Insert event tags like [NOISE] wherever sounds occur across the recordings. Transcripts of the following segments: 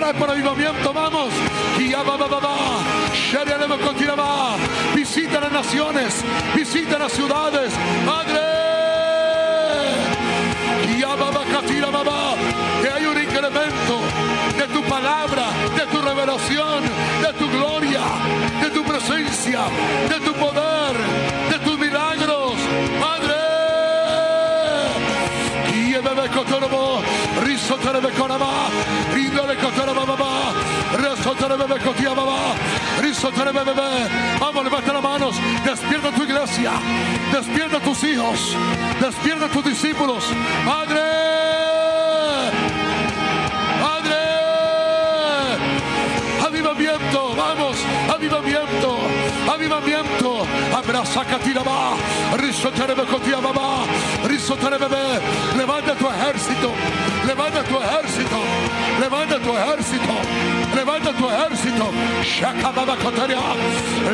Orar por avivamiento. Vamos. Visita las naciones. Visita las ciudades. Madre. Que hay un incremento de tu palabra, de tu revelación, de tu gloria, de tu presencia, de tu poder, de tus milagros. Madre. Risotere bekonama, indole kotorama baba, risotere bebe kotia baba, risotere bebe. Vamos, levanta las manos, despierta tu iglesia, despierta tus hijos, despierta tus discípulos. Padre, vamos, avivamiento, avivamiento, abraza catiraba, risotere bekotia baba, risotere bebe, levanta tu ejército, levanta tu ejército, levanta tu ejército, levanta tu ejército, shaka baba koteria,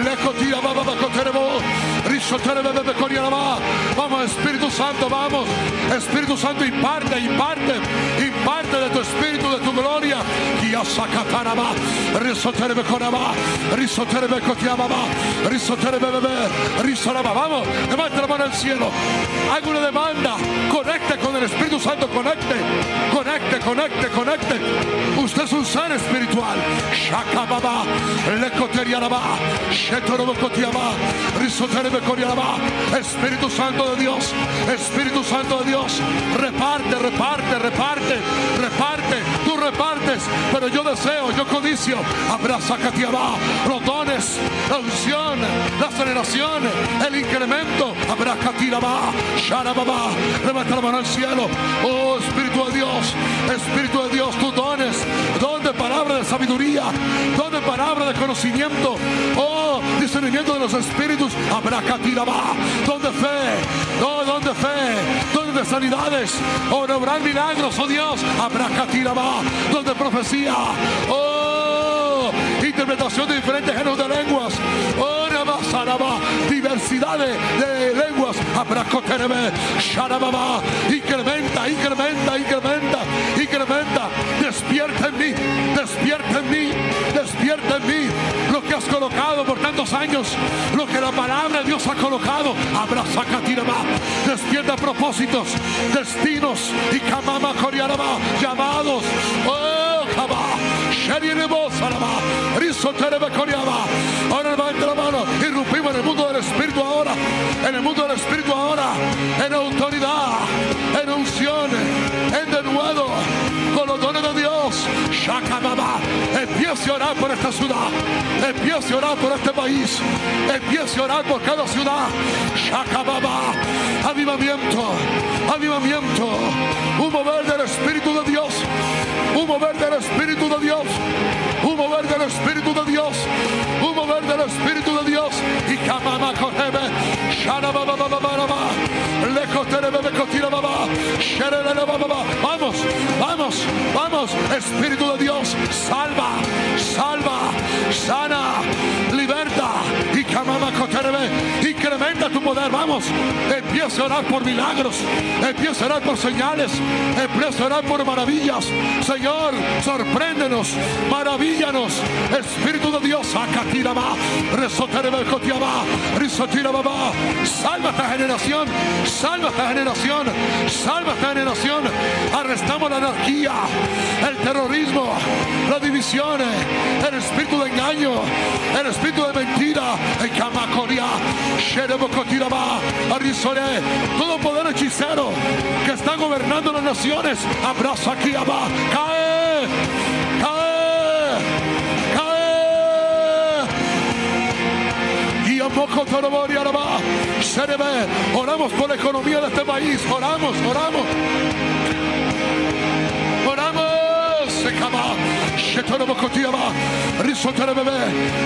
le kotira baba koterebo, risotere bebe koria baba, vamos Espíritu Santo, vamos, Espíritu Santo imparte, imparte, imparte de tu Espíritu, de tu gloria, y a sacataraba, risotere bekoraba, risotere bekotiababa, risotere bebe, risoraba, vamos, levanta la mano al cielo, haga una demanda, conecte con el Espíritu Santo, conecte, conecte, conecte, conecte. Usted es un ser espiritual. Shakababa, lecoteriaraba, shetorobocotiaba, risoterebecoriaraba. Espíritu Santo de Dios, Espíritu Santo de Dios, reparte, reparte, reparte, reparte. Tú repartes, pero yo deseo, yo codicio. Abraza Catiaba, los dones, la unción, la aceleración, el incremento. Abraza Tiraba, Sharababa, levanta la mano al cielo. Oh Espíritu de Dios, Espíritu de Dios, dones, don sabiduría, don de palabra de conocimiento, oh discernimiento de los espíritus, abracatiraba, don de fe, oh don de fe, don de sanidades, oh obrar milagros, oh Dios, abracatiraba, don de profecía, oh interpretación de diferentes géneros de lenguas, oh Saraba, diversidad de, lenguas, incrementa, incrementa, incrementa, incrementa, despierta en mí, despierta en mí, despierta en mí lo que has colocado por tantos años, lo que la palabra de Dios ha colocado, abraza despierta propósitos, destinos y kamama coriaraba, llamados, oh, ahora levanta la mano, irrumpimos en el mundo del Espíritu ahora, en el mundo del Espíritu ahora, en autoridad, en unción, en denuedo, con los dones de Dios. Shakababa. Empiece a orar por esta ciudad. Empiece a orar por este país. Empiece a orar por cada ciudad. Shakababa. Avivamiento. Avivamiento. Un mover del Espíritu de Dios. Un mover del Espíritu de Dios. Un mover del Espíritu de Dios. Un mover del Espíritu de Dios. Y. Lekoterebebekotira Sherelelebababa. Vamos, vamos, vamos. Espíritu de Dios, salva, salva, sana, liberta. Incrementa tu poder. Vamos. Empieza a orar por milagros. Empieza a orar por señales. Empieza a orar por maravillas. Señor, sorpréndenos. Maravíllanos. Espíritu de Dios, sacatiraba. Resoterebe kotiaba. Risotirababa. Salva esta generación. Salva esta generación. Salva esta generación. Arrestamos la anarquía, el terrorismo, la división, el espíritu de engaño, el espíritu de mentira, todo poder hechicero que está gobernando las naciones. Abraza aquí, abba, cae, cae, cae. Y oramos por la economía de este país, oramos. Oramos, Shetorobokotiyama, Risoterebebe,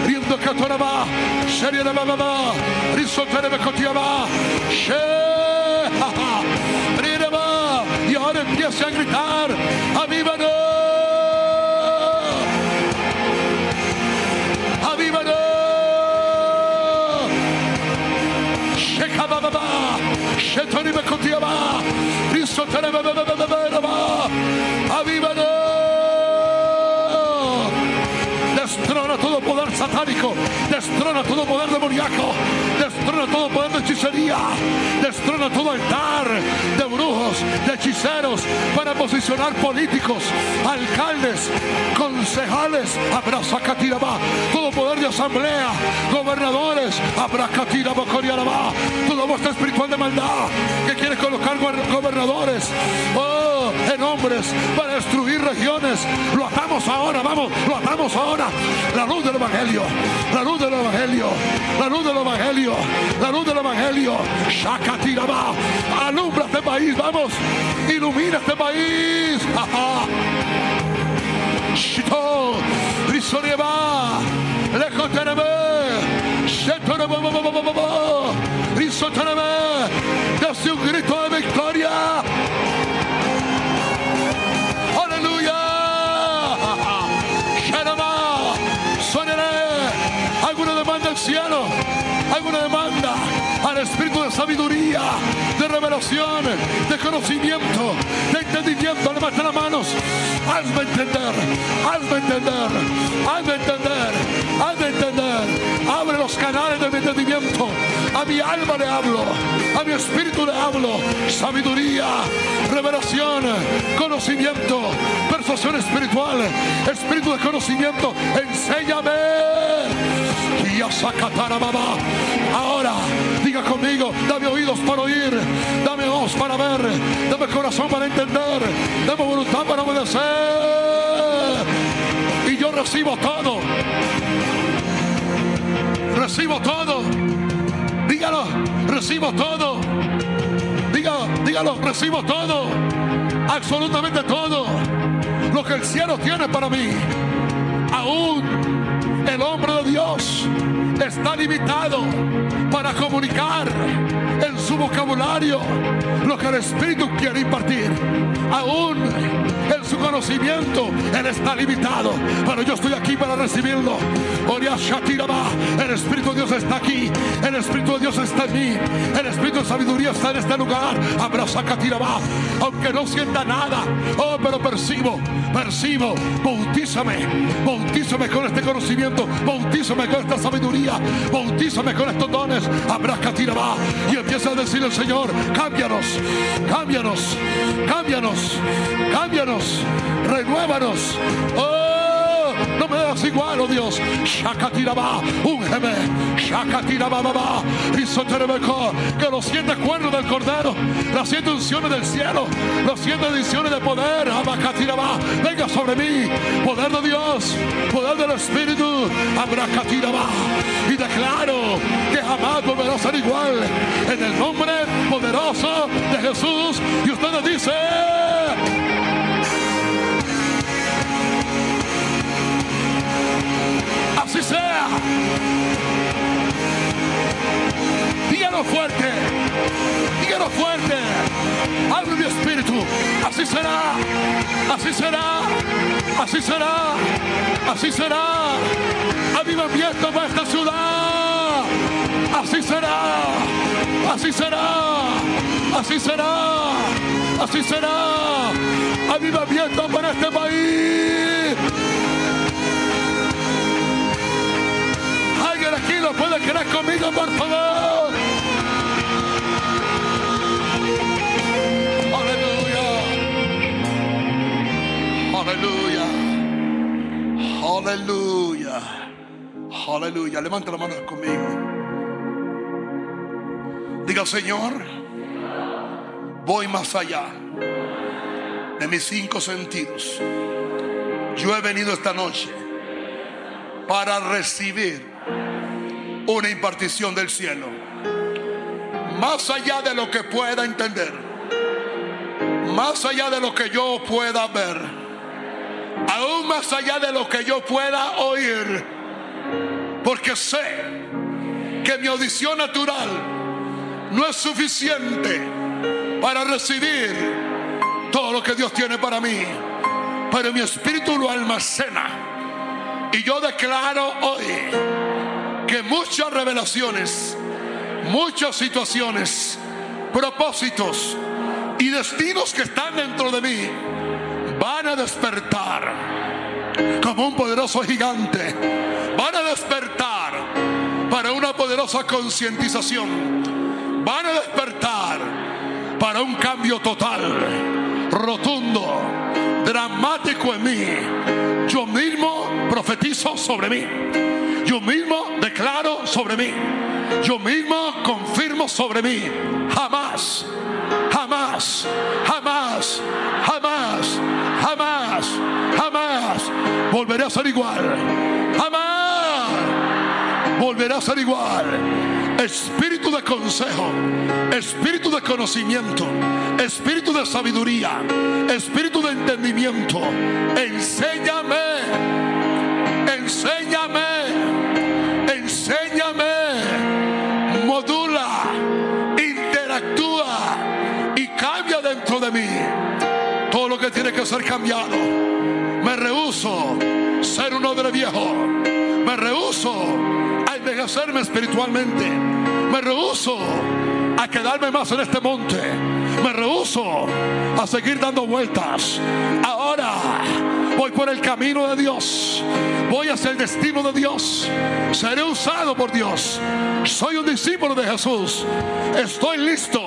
Rindokatoraba, Serirebebeba, Risoterebekotiyama, Shehaha, Rireba, y ahora empiece a gritar, ¡Avívanos! Shekababa, Shetoribekotiyama, Risoterebebebeba, Avivano, Destrona todo poder satánico. Destrona todo poder demoníaco. Destrona todo poder de hechicería. Destrona todo altar de brujos, de hechiceros para posicionar políticos, alcaldes, concejales. Abraza Catiraba. Todo poder de asamblea, gobernadores. Abraza Catiraba Toda vuestra espiritual de maldad que quiere colocar gobernadores. Oh, en hombres para destruir regiones. Lo atamos ahora, vamos, lo atamos ahora. La luz del Evangelio, la luz del Evangelio, la luz del Evangelio, la luz del Evangelio. Shakatiraba, alumbra este país, vamos, ilumina este país. Shito, Risorieba, Lejoterebe, Shetorebe, Risoterebe, desde un grito de Alguna demanda espíritu de sabiduría, de revelación, de conocimiento, de entendimiento. Levanta las manos. Hazme entender, hazme entender, hazme entender, hazme entender. Abre los canales de mi entendimiento. A mi alma le hablo, a mi espíritu le hablo. Sabiduría, revelación, conocimiento, persuasión espiritual, espíritu de conocimiento. Enséñame. Ahora, diga conmigo, dame oídos para oír, dame ojos para ver, dame corazón para entender, dame voluntad para obedecer. Y yo recibo todo. Recibo todo. Dígalo, recibo todo. Dígalo, dígalo, recibo todo. Absolutamente todo. Lo que el cielo tiene para mí. Aún el hombre de Dios está limitado para comunicar en su vocabulario lo que el Espíritu quiere impartir. Aún en su conocimiento Él está limitado, pero yo estoy aquí para recibirlo. El Espíritu de Dios está aquí, el Espíritu de Dios está en mí, el Espíritu de sabiduría está en este lugar. Abraza Katiraba, aunque no sienta nada, oh, pero percibo, percibo, bautízame, bautízame con este conocimiento, bautízame con esta sabiduría, bautízame con estos dones. Katiraba y empieza a decir el Señor, cámbianos, cámbianos, cámbianos, cámbianos, renuévanos. Oh, no me das igual, oh Dios. Shakatiraba, úngeme. Shakatiraba, baba. Que los siete cuernos del cordero, las siete unciones del cielo, las siete ediciones de poder, Abacatiraba, venga sobre mí. Poder de Dios, poder del Espíritu, Abracatiraba. Y declaro que jamás volverá a ser igual. En el nombre poderoso de Jesús. Y ustedes dicen. Así sea. Dígalo fuerte, dígalo fuerte. Hablo mi espíritu, así será, así será, así será, así será. Avivamiento para esta ciudad, así será, así será, así será, así será. Avivamiento para este país. Puede creer conmigo, por favor. Aleluya. Aleluya. Aleluya. Aleluya. Levanta la mano conmigo. Diga, Señor, voy más allá de mis cinco sentidos. Yo he venido esta noche para recibir una impartición del cielo. Más allá de lo que pueda entender. Más allá de lo que yo pueda ver. Aún más allá de lo que yo pueda oír. Porque sé que mi audición natural no es suficiente para recibir todo lo que Dios tiene para mí. Pero mi espíritu lo almacena. Y yo declaro hoy muchas revelaciones, muchas situaciones, propósitos, y destinos que están dentro de mí van a despertar como un poderoso gigante. Van a despertar para una poderosa concientización. Van a despertar para un cambio total, rotundo, dramático en mí. Yo mismo profetizo sobre mí. Yo mismo declaro sobre mí. Yo mismo confirmo sobre mí. Jamás, jamás, jamás, jamás, jamás, jamás volveré a ser igual. Jamás volveré a ser igual espíritu de consejo, espíritu de conocimiento, espíritu de sabiduría, espíritu de entendimiento. Enséñame, enséñame, tiene que ser cambiado. Me rehuso ser un hombre viejo. Me rehuso envejecerme espiritualmente. Me rehuso a quedarme más en este monte. Me rehuso a seguir dando vueltas. Ahora voy por el camino de Dios. Voy hacia el destino de Dios. Seré usado por Dios. Soy un discípulo de Jesús. Estoy listo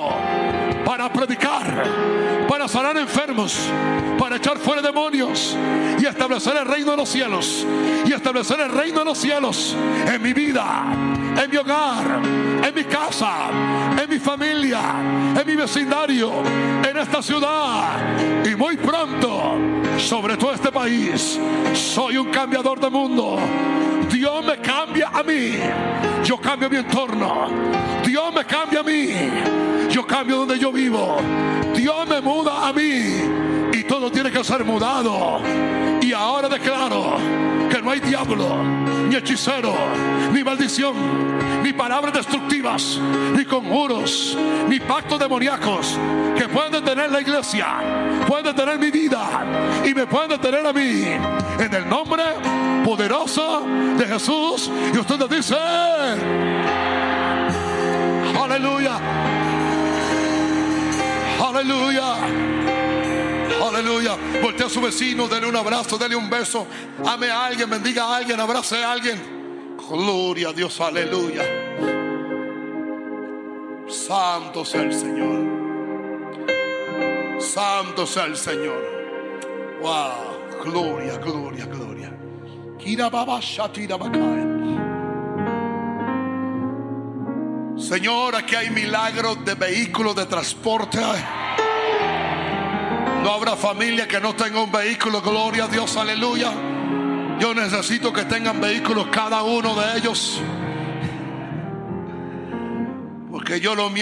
para predicar, para sanar enfermos, para echar fuera demonios y establecer el reino de los cielos. Y establecer el reino de los cielos en mi vida, en mi hogar, en mi casa, en mi familia, en mi vecindario, en esta ciudad y muy pronto sobre todo este país. Soy un cambiador de mundo. Dios me cambia a mí. Yo cambio mi entorno. Dios me cambia a mí. Yo cambio donde yo vivo. Dios me muda a mí. Y todo tiene que ser mudado. Y ahora declaro que no hay diablo, ni hechicero, ni maldición, ni palabras destructivas, ni conjuros, ni pactos demoníacos que pueden detener la iglesia, pueden detener mi vida y me pueden detener a mí. En el nombre poderoso de Jesús. Y ustedes dicen, aleluya, aleluya. Aleluya. Voltea a su vecino, dele un abrazo, dele un beso. Ame a alguien, bendiga a alguien, abrace a alguien. Gloria a Dios, aleluya. Santo sea el Señor. Santo sea el Señor. Wow, gloria, gloria, gloria. Señor, aquí hay milagros de vehículos de transporte. No habrá familia que no tenga un vehículo. Gloria a Dios, aleluya. Yo necesito que tengan vehículos cada uno de ellos. Porque yo los,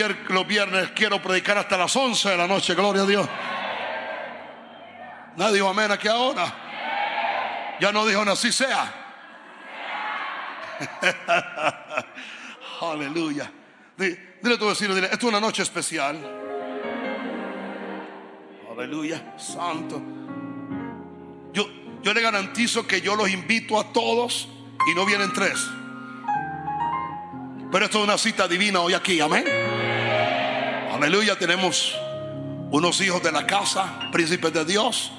viernes quiero predicar hasta las 11 de la noche. Gloria a Dios. Nadie dijo amén aquí ahora. Ya no dijo así sea. [LAUGHS] Aleluya. Dile a tu vecino, dile, esto es una noche especial. Aleluya, santo. Yo, yo le garantizo que yo los invito a todos y no vienen tres. Pero esto es una cita divina hoy aquí, amén. Aleluya, tenemos unos hijos de la casa, príncipes de Dios.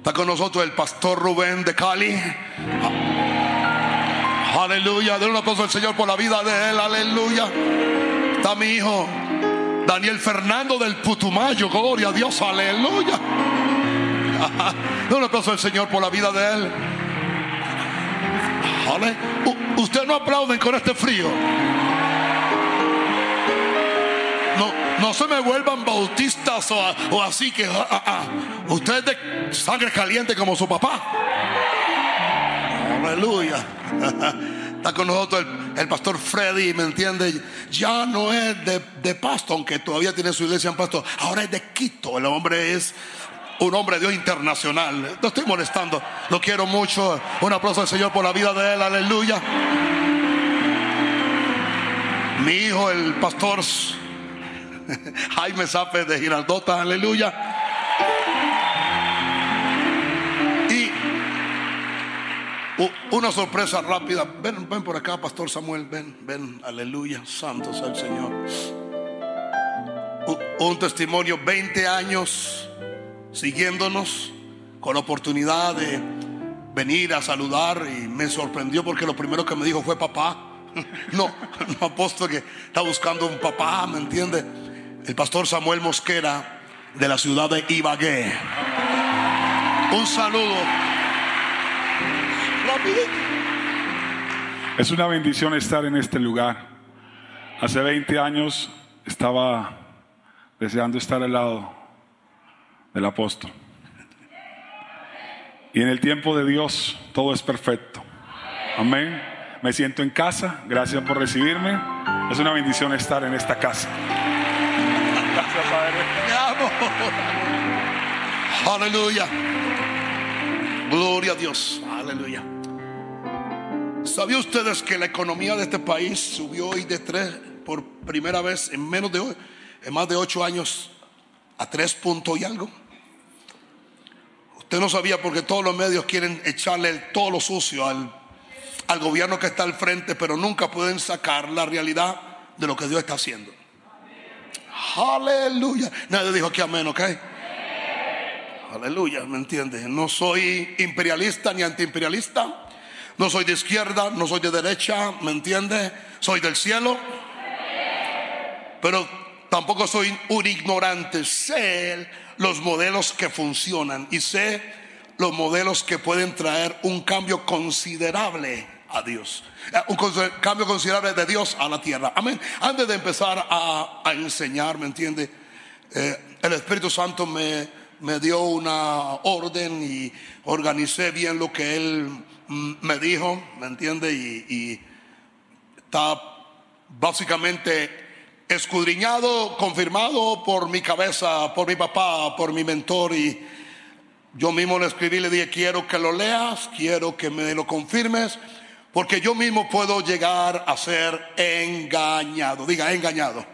Está con nosotros el pastor Rubén de Cali. Aleluya, de un aplauso al Señor por la vida de él, aleluya. Está mi hijo Daniel Fernando del Putumayo, gloria a Dios, aleluya. [LAUGHS] Un aplauso al Señor por la vida de él. Usted no aplauden con este frío. No, se me vuelvan bautistas o, así que ah, ah, ah. usted es de sangre caliente como su papá. Aleluya. [LAUGHS] Está con nosotros el, pastor Freddy, ¿me entiende? Ya no es de, de, Pasto, aunque todavía tiene su iglesia en Pasto. Ahora es de Quito. El hombre es un hombre de Dios internacional. No estoy molestando. Lo quiero mucho. Un aplauso al Señor por la vida de él. Aleluya. Mi hijo, el pastor [LAUGHS] Jaime Zape de Giraldota. Aleluya. Una sorpresa rápida. Ven, ven por acá, Pastor Samuel. Ven, ven. Aleluya. Santo sea el Señor. un testimonio 20 años siguiéndonos con la oportunidad de venir a saludar y me sorprendió porque lo primero que me dijo fue papá. [LAUGHS] No, no apóstol que está buscando un papá, ¿me entiende? El pastor Samuel Mosquera de la ciudad de Ibagué. Un saludo. Es una bendición estar en este lugar. Hace 20 años estaba deseando estar al lado del apóstol. Y en el tiempo de Dios todo es perfecto. Amén. Me siento en casa. Gracias por recibirme. Es una bendición estar en esta casa. Gracias, Padre. Aleluya. Gloria a Dios. Aleluya. ¿Sabía ustedes que la economía de este país subió hoy de tres por primera vez en menos de en más de ocho años a tres puntos y algo? Usted no sabía porque todos los medios quieren echarle todo lo sucio al, al gobierno que está al frente, pero nunca pueden sacar la realidad de lo que Dios está haciendo. Aleluya. Nadie dijo que amén, ¿ok? Aleluya, ¿me entiendes? No soy imperialista ni antiimperialista. No soy de izquierda, no soy de derecha, ¿me entiendes? Soy del cielo. Pero tampoco soy un ignorante. Sé los modelos que funcionan y sé los modelos que pueden traer un cambio considerable a Dios. Eh, un cambio considerable de Dios a la tierra. Amén. Antes de empezar a, enseñar, ¿me entiende? Eh, el Espíritu Santo me, me dio una orden y organicé bien lo que Él mm, me dijo, ¿me entiende? Y, y está básicamente escudriñado, confirmado por mi cabeza, por mi papá, por mi mentor y yo mismo le escribí, le dije, quiero que lo leas, quiero que me lo confirmes, porque yo mismo puedo llegar a ser engañado. Diga, engañado.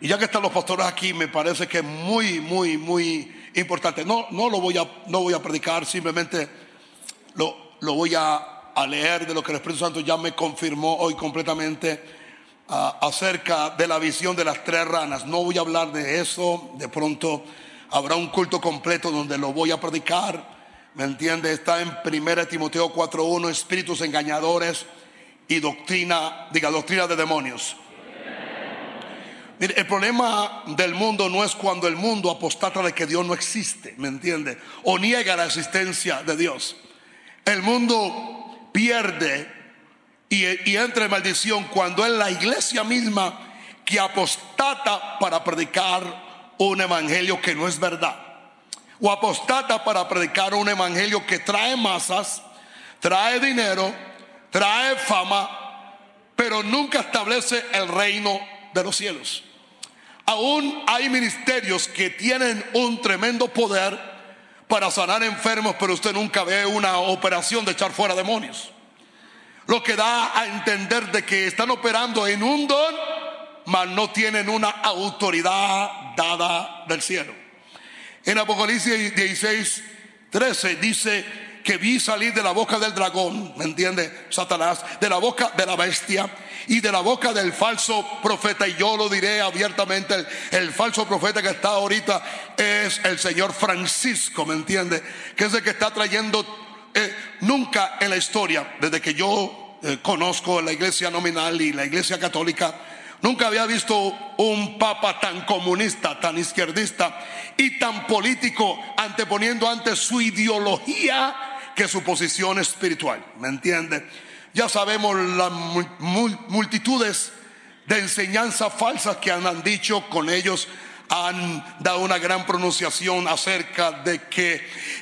Y ya que están los pastores aquí, me parece que es muy, muy, muy importante. No, no lo voy a, no voy a predicar, simplemente lo, lo voy a, a leer de lo que el Espíritu Santo ya me confirmó hoy completamente acerca de la visión de las tres ranas. No voy a hablar de eso, de pronto habrá un culto completo donde lo voy a predicar. ¿Me entiende? Está en 1 Timoteo 4.1, espíritus engañadores y doctrina, diga, doctrina de demonios. Mire, el problema del mundo no es cuando el mundo apostata de que Dios no existe, ¿me entiende? O niega la existencia de Dios. El mundo pierde y, entra en maldición cuando es la iglesia misma que apostata para predicar un evangelio que no es verdad. O apostata para predicar un evangelio que trae masas, trae dinero, trae fama, pero nunca establece el reino de los cielos. Aún hay ministerios que tienen un tremendo poder para sanar enfermos, pero usted nunca ve una operación de echar fuera demonios. Lo que da a entender de que están operando en un don, mas no tienen una autoridad dada del cielo. En Apocalipsis 16, 13 dice que vi salir de la boca del dragón, ¿me entiende? Satanás, de la boca de la bestia y de la boca del falso profeta. Y yo lo diré abiertamente, el, falso profeta que está ahorita es el Señor Francisco, ¿me entiende? Que es el que está trayendo eh, nunca en la historia, desde que yo eh, conozco la iglesia nominal y la iglesia católica, nunca había visto un papa tan comunista, tan izquierdista y tan político, anteponiendo antes su ideología que su posición espiritual. ¿Me entiende? Ya sabemos las multitudes de enseñanzas falsas que han dicho con ellos han dado una gran pronunciación acerca de que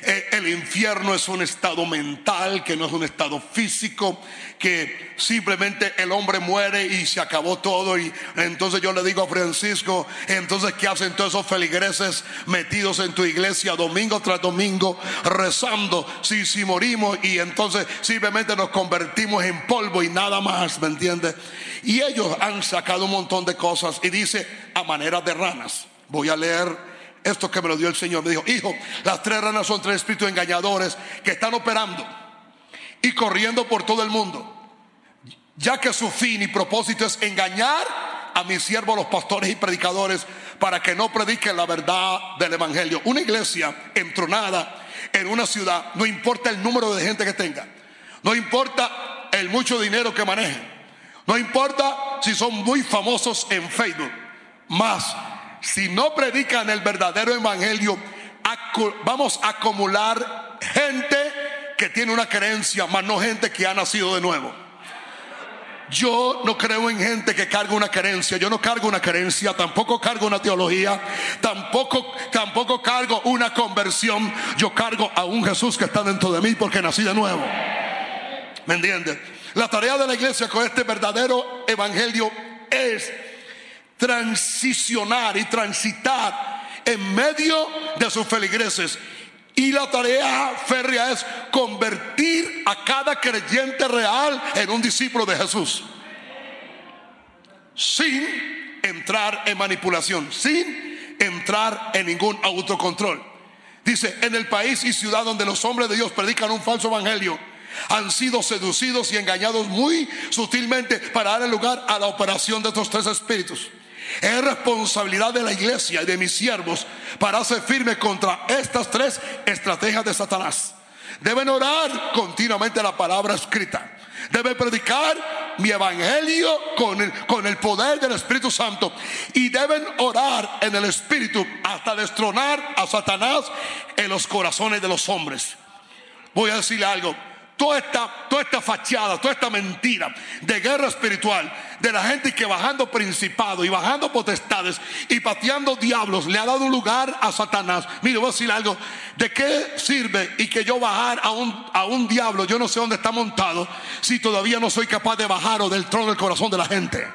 eh, el infierno es un estado mental, que no es un estado físico, que simplemente el hombre muere y se acabó todo. Y entonces yo le digo a Francisco, entonces ¿qué hacen todos esos feligreses metidos en tu iglesia domingo tras domingo rezando? Si, si morimos y entonces simplemente nos convertimos en polvo y nada más, ¿me entiendes? Y ellos han sacado un montón de cosas y dice a manera de ranas. Voy a leer esto que me lo dio el Señor. Me dijo, hijo, las tres ranas son tres espíritus engañadores que están operando y corriendo por todo el mundo, ya que su fin y propósito es engañar a mis siervos, los pastores y predicadores, para que no prediquen la verdad del Evangelio. Una iglesia entronada en una ciudad, no importa el número de gente que tenga, no importa el mucho dinero que maneje, no importa si son muy famosos en Facebook, más si no predican el verdadero Evangelio, vamos a acumular gente que tiene una creencia, más no gente que ha nacido de nuevo. Yo no creo en gente que carga una creencia. Yo no cargo una creencia, tampoco cargo una teología, tampoco, tampoco cargo una conversión. Yo cargo a un Jesús que está dentro de mí porque nací de nuevo. ¿Me entiendes? La tarea de la iglesia con este verdadero evangelio es transicionar y transitar en medio de sus feligreses y la tarea férrea es convertir a cada creyente real en un discípulo de Jesús. Sin entrar en manipulación, sin entrar en ningún autocontrol. Dice, en el país y ciudad donde los hombres de Dios predican un falso evangelio, han sido seducidos y engañados muy sutilmente para dar lugar a la operación de estos tres espíritus. Es responsabilidad de la iglesia y de mis siervos para hacer firme contra estas tres estrategias de Satanás. Deben orar continuamente la palabra escrita. Deben predicar mi evangelio con el, con el poder del Espíritu Santo. Y deben orar en el Espíritu hasta destronar a Satanás en los corazones de los hombres. Voy a decirle algo toda esta, toda esta fachada, toda esta mentira de guerra espiritual, de la gente que bajando principados y bajando potestades y pateando diablos le ha dado lugar a Satanás. Mire, voy a decir algo, ¿de qué sirve y que yo bajar a un, a un diablo, yo no sé dónde está montado, si todavía no soy capaz de bajar o del trono del corazón de la gente?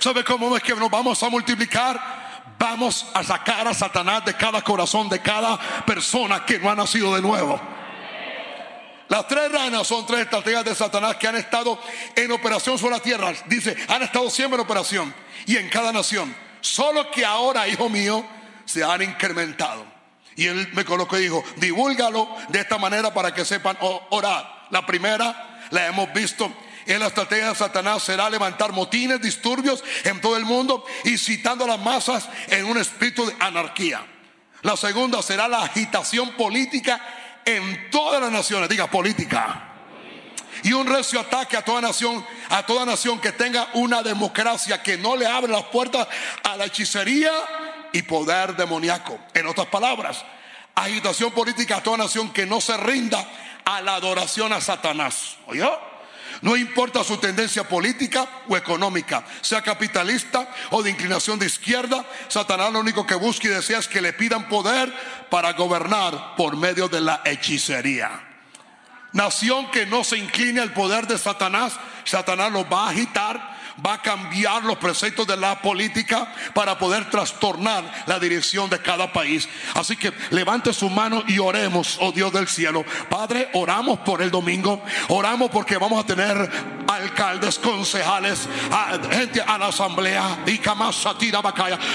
¿Sabe cómo es que nos vamos a multiplicar? Vamos a sacar a Satanás de cada corazón, de cada persona que no ha nacido de nuevo. Las tres ranas son tres estrategias de Satanás que han estado en operación sobre la tierra. Dice, han estado siempre en operación y en cada nación. Solo que ahora, hijo mío, se han incrementado. Y él me colocó y dijo, divúlgalo de esta manera para que sepan orar. La primera, la hemos visto, en la estrategia de Satanás será levantar motines, disturbios en todo el mundo y citando a las masas en un espíritu de anarquía. La segunda será la agitación política en todas las naciones, diga política. Y un recio ataque a toda nación, a toda nación que tenga una democracia que no le abre las puertas a la hechicería y poder demoníaco. En otras palabras, agitación política a toda nación que no se rinda a la adoración a Satanás. ¿Oyó? No importa su tendencia política o económica, sea capitalista o de inclinación de izquierda, Satanás lo único que busca y desea es que le pidan poder para gobernar por medio de la hechicería. Nación que no se incline al poder de Satanás, Satanás lo va a agitar va a cambiar los preceptos de la política para poder trastornar la dirección de cada país. Así que levante su mano y oremos, oh Dios del cielo. Padre, oramos por el domingo, oramos porque vamos a tener alcaldes, concejales, gente a la asamblea,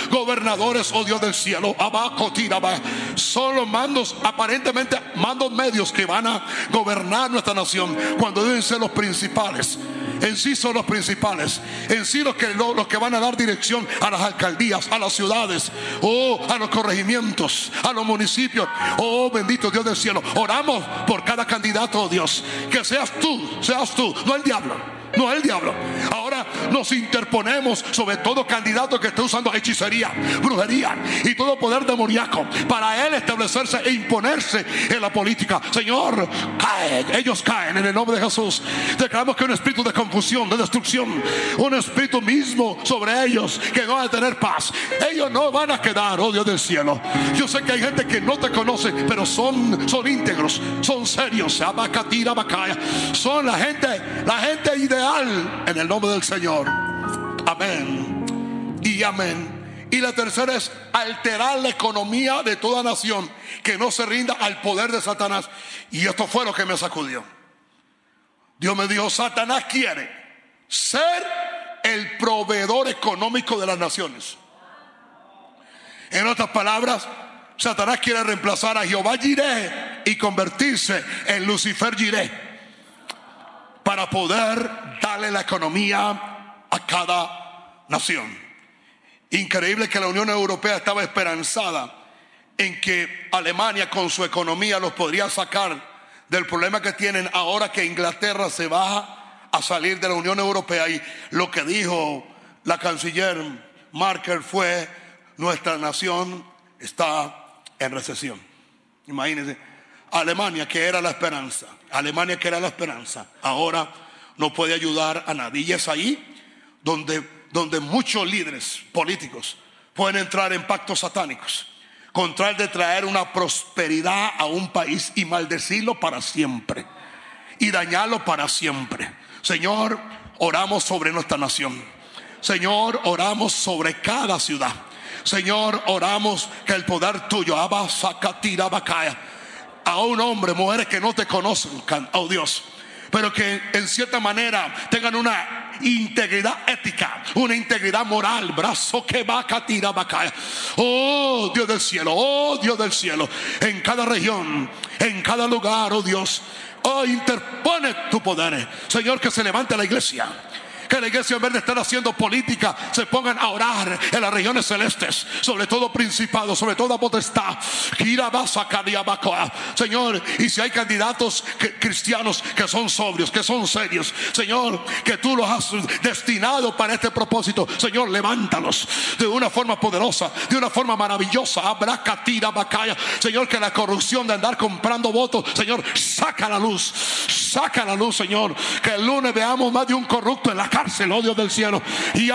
gobernadores, oh Dios del cielo, abajo son los mandos, aparentemente mandos medios que van a gobernar nuestra nación cuando deben ser los principales. En sí son los principales en sí los que, los que van a dar dirección a las alcaldías, a las ciudades, o a los corregimientos, a los municipios. Oh bendito Dios del cielo. Oramos por cada candidato, oh Dios. Que seas tú, seas tú, no el diablo no el diablo. Ahora nos interponemos sobre todo candidato que esté usando hechicería, brujería y todo poder demoníaco para él establecerse e imponerse en la política. Señor, caen, ellos caen en el nombre de Jesús. Declaramos que un espíritu de confusión, de destrucción, un espíritu mismo sobre ellos que no van a tener paz. Ellos no van a quedar, oh Dios del cielo. Yo sé que hay gente que no te conoce, pero son, son íntegros, son serios. Son la gente, la gente ideal en el nombre del Señor. Amén. Y amén. Y la tercera es alterar la economía de toda nación que no se rinda al poder de Satanás. Y esto fue lo que me sacudió. Dios me dijo, Satanás quiere ser el proveedor económico de las naciones. En otras palabras, Satanás quiere reemplazar a Jehová Jireh y convertirse en Lucifer Jireh para poder darle la economía a cada nación. Increíble que la Unión Europea estaba esperanzada en que Alemania con su economía los podría sacar del problema que tienen ahora que Inglaterra se va a salir de la Unión Europea y lo que dijo la canciller Marker fue nuestra nación está en recesión. Imagínense, Alemania que era la esperanza, Alemania que era la esperanza, ahora no puede ayudar a nadie. Y es ahí donde, donde muchos líderes políticos pueden entrar en pactos satánicos con de traer una prosperidad a un país y maldecirlo para siempre y dañarlo para siempre. Señor, oramos sobre nuestra nación. Señor, oramos sobre cada ciudad. Señor, oramos que el poder tuyo, a un hombre, mujeres que no te conocen, oh Dios, pero que en cierta manera tengan una integridad ética, una integridad moral, brazo que va a tirar Oh Dios del cielo, oh Dios del cielo, en cada región, en cada lugar, oh Dios, oh interpone tu poder, Señor, que se levante la iglesia que la iglesia en vez de estar haciendo política se pongan a orar en las regiones celestes, sobre todo principado, sobre toda potestad. Señor, y si hay candidatos cristianos que son sobrios, que son serios, Señor, que tú los has destinado para este propósito, Señor, levántalos de una forma poderosa, de una forma maravillosa. Señor, que la corrupción de andar comprando votos, Señor, saca la luz, saca la luz, Señor. Que el lunes veamos más de un corrupto en la cárcel, oh Dios del cielo. Y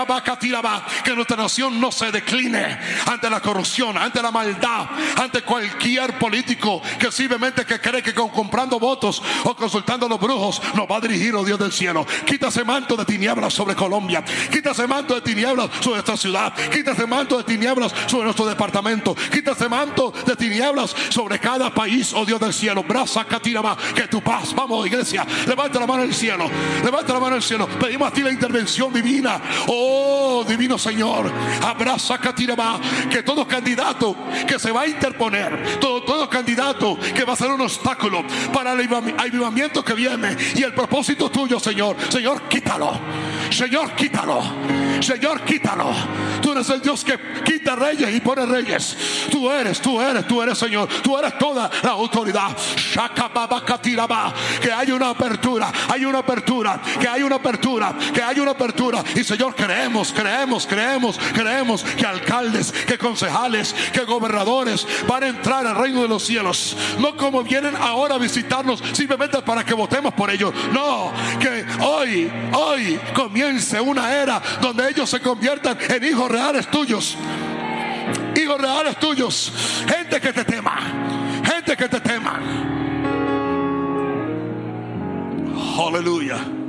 que nuestra nación no se decline ante la corrupción, ante la maldad, ante cualquier político que simplemente que cree que con comprando votos o consultando a los brujos nos va a dirigir, oh Dios del cielo. Quita ese manto de tinieblas sobre Colombia. Quita ese manto de tinieblas sobre esta ciudad. Quita ese manto de tinieblas sobre nuestro departamento. Quita ese manto de tinieblas sobre cada país, oh Dios del cielo. Braza Catiraba, que tu paz. Vamos, iglesia. Levanta la mano al cielo. Levanta la mano al cielo. Pedimos a ti la intervención divina. Oh, divino Señor, abraza Catiraba, que todo candidato que se va a interponer, todo, todo candidato que va a ser un obstáculo para el avivamiento que viene y el propósito tuyo, Señor, Señor, quítalo. Señor, quítalo. Señor, quítalo. Tú eres el Dios que quita reyes y pone reyes. Tú eres, tú eres, tú eres, Señor. Tú eres toda la autoridad. Que hay una apertura, hay una apertura, que hay una apertura, que hay una apertura. Y Señor, creemos, creemos, creemos, creemos que alcaldes, que concejales, que gobernadores van a entrar al reino de los cielos. No como vienen ahora a visitarnos simplemente para que votemos por ellos. No, que hoy, hoy comience una era donde ellos se conviertan en hijos reales tuyos. Hijos reales tuyos. Gente que te tema. Gente que te tema. Aleluya.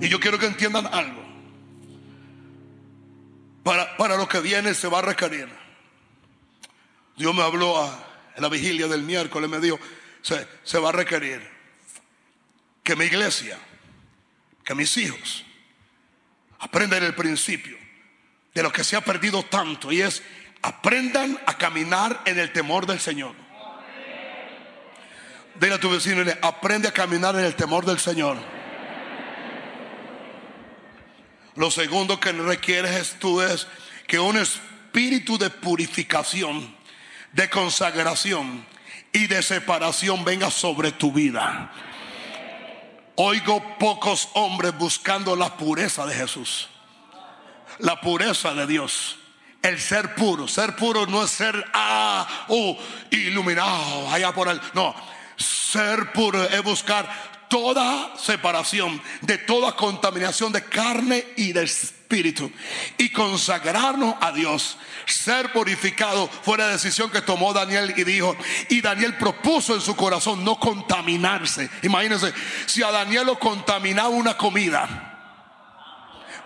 Y yo quiero que entiendan algo. Para, para lo que viene se va a requerir. Dios me habló en la vigilia del miércoles, me dijo, se, se va a requerir que mi iglesia, que mis hijos, aprendan el principio de lo que se ha perdido tanto y es aprendan a caminar en el temor del Señor. Dile a tu vecino, aprende a caminar en el temor del Señor. Lo segundo que requieres tú es que un espíritu de purificación, de consagración y de separación venga sobre tu vida. Oigo pocos hombres buscando la pureza de Jesús. La pureza de Dios. El ser puro. Ser puro no es ser ah, oh, iluminado allá por él. No. Ser puro es buscar toda separación, de toda contaminación de carne y de espíritu y consagrarnos a Dios. Ser purificado fue la decisión que tomó Daniel y dijo, y Daniel propuso en su corazón no contaminarse. Imagínense, si a Daniel lo contaminaba una comida.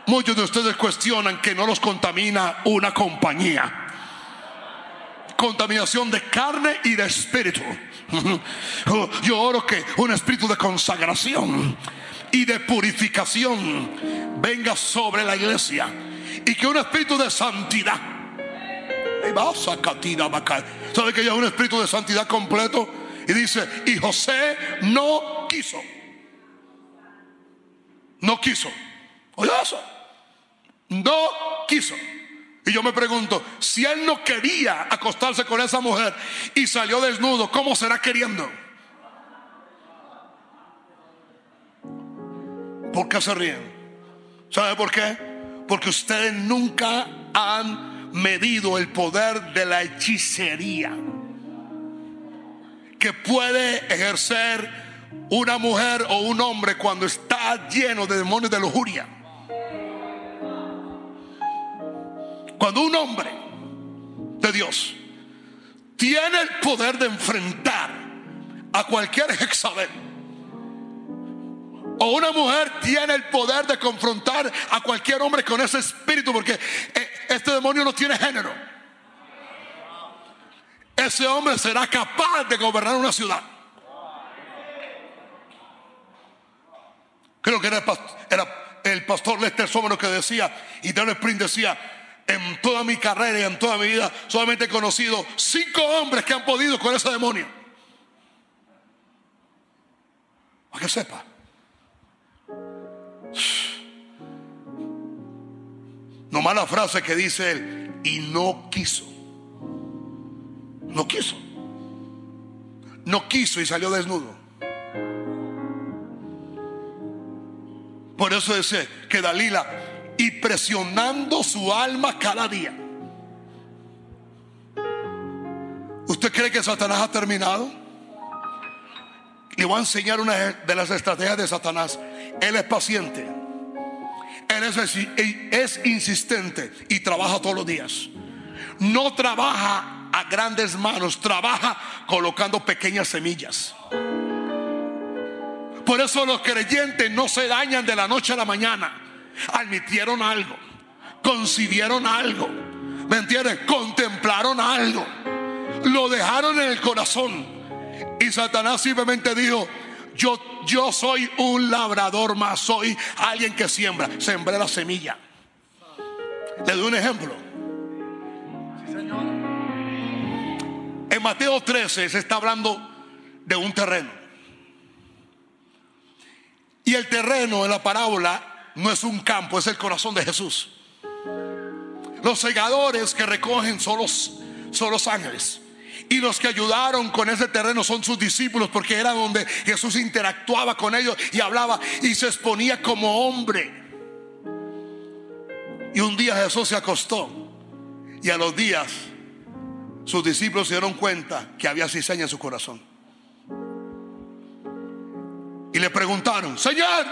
Muchos de ustedes cuestionan que no los contamina una compañía. Contaminación de carne y de espíritu. [LAUGHS] Yo oro que un espíritu de consagración y de purificación venga sobre la iglesia y que un espíritu de santidad. ¿Sabe que ya es un espíritu de santidad completo? Y dice, y José no quiso. No quiso. Oye eso. No quiso. Y yo me pregunto, si él no quería acostarse con esa mujer y salió desnudo, ¿cómo será queriendo? ¿Por qué se ríen? ¿Sabe por qué? Porque ustedes nunca han medido el poder de la hechicería que puede ejercer una mujer o un hombre cuando está lleno de demonios de lujuria. Cuando un hombre de Dios tiene el poder de enfrentar a cualquier hexabel, o una mujer tiene el poder de confrontar a cualquier hombre con ese espíritu, porque eh, este demonio no tiene género. Ese hombre será capaz de gobernar una ciudad. Creo que era el pastor, Lester Somero que decía, y Dale Sprint decía, en toda mi carrera y en toda mi vida solamente he conocido cinco hombres que han podido con ese demonio. Para que sepa. No mala frase que dice él, y no quiso. No quiso. No quiso y salió desnudo. Por eso dice que Dalila, y presionando su alma cada día. ¿Usted cree que Satanás ha terminado? Le voy a enseñar una de las estrategias de Satanás. Él es paciente. Él es, es insistente y trabaja todos los días. No trabaja a grandes manos, trabaja colocando pequeñas semillas. Por eso los creyentes no se dañan de la noche a la mañana. Admitieron algo, concibieron algo, ¿me entiendes? Contemplaron algo, lo dejaron en el corazón. Y Satanás simplemente dijo, yo, yo soy un labrador más, soy alguien que siembra, sembré la semilla. Le doy un ejemplo. En Mateo 13 se está hablando de un terreno. Y el terreno en la parábola no es un campo, es el corazón de Jesús. Los segadores que recogen son los, son los ángeles. Y los que ayudaron con ese terreno son sus discípulos, porque era donde Jesús interactuaba con ellos y hablaba y se exponía como hombre. Y un día Jesús se acostó y a los días sus discípulos se dieron cuenta que había cizaña en su corazón. Y le preguntaron, Señor,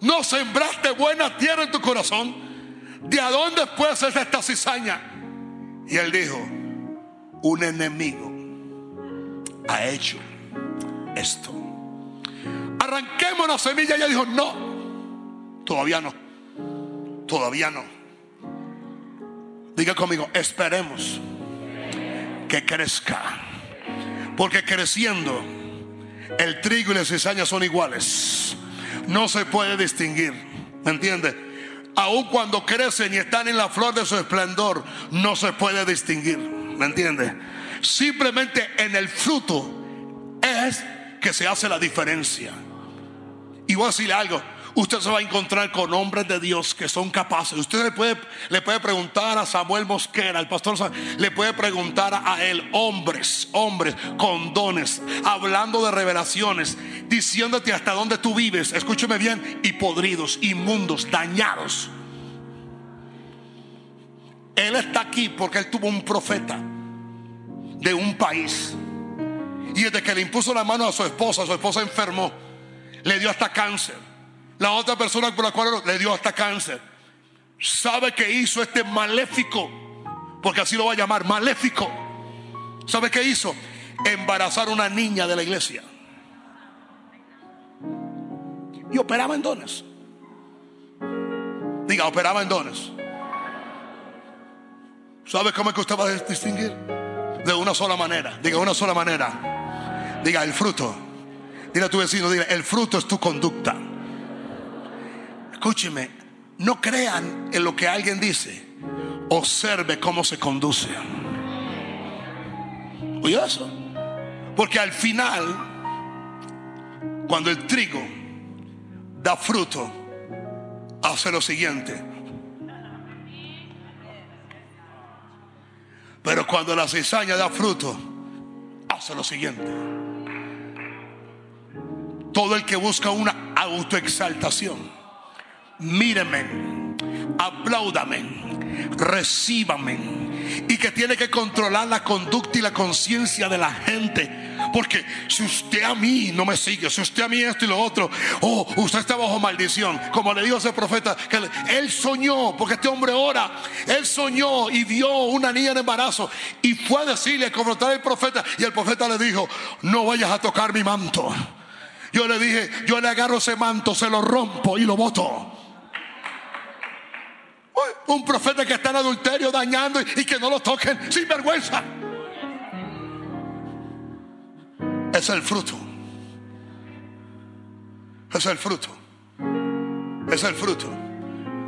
¿no sembraste buena tierra en tu corazón? ¿De a dónde pues es esta cizaña? Y él dijo, un enemigo ha hecho esto. Arranquemos la semilla. Y ella dijo, no, todavía no, todavía no. Diga conmigo, esperemos que crezca. Porque creciendo el trigo y la cizaña son iguales. No se puede distinguir. ¿Me entiende? Aun cuando crecen y están en la flor de su esplendor, no se puede distinguir. ¿Me entiende? Simplemente en el fruto es que se hace la diferencia. Y voy a decirle algo usted se va a encontrar con hombres de Dios que son capaces. Usted le puede, le puede preguntar a Samuel Mosquera, el pastor, le puede preguntar a él, hombres, hombres con dones, hablando de revelaciones, diciéndote hasta dónde tú vives, escúcheme bien, y podridos, inmundos, dañados. Él está aquí porque él tuvo un profeta de un país. Y desde que le impuso la mano a su esposa, su esposa enfermó, le dio hasta cáncer. La otra persona por la cual le dio hasta cáncer. ¿Sabe qué hizo este maléfico? Porque así lo va a llamar, maléfico. ¿Sabe qué hizo? Embarazar a una niña de la iglesia. Y operaba en dones. Diga, operaba en dones. ¿Sabe cómo es que usted va a distinguir? De una sola manera. Diga, una sola manera. Diga, el fruto. Dile a tu vecino, diga, el fruto es tu conducta. Escúcheme, no crean en lo que alguien dice. Observe cómo se conduce. Oye eso. Porque al final, cuando el trigo da fruto, hace lo siguiente. Pero cuando la cizaña da fruto, hace lo siguiente. Todo el que busca una autoexaltación, míreme, apláudame, recíbame y que tiene que controlar la conducta y la conciencia de la gente. Porque si usted a mí no me sigue, si usted a mí esto y lo otro, oh, usted está bajo maldición. Como le dijo ese profeta, que él soñó, porque este hombre ora, él soñó y vio una niña en embarazo y fue a decirle, a confrontar al profeta y el profeta le dijo, no vayas a tocar mi manto. Yo le dije, yo le agarro ese manto, se lo rompo y lo boto. Un profeta que está en adulterio dañando y que no lo toquen sin vergüenza. Es el fruto. Es el fruto. Es el fruto.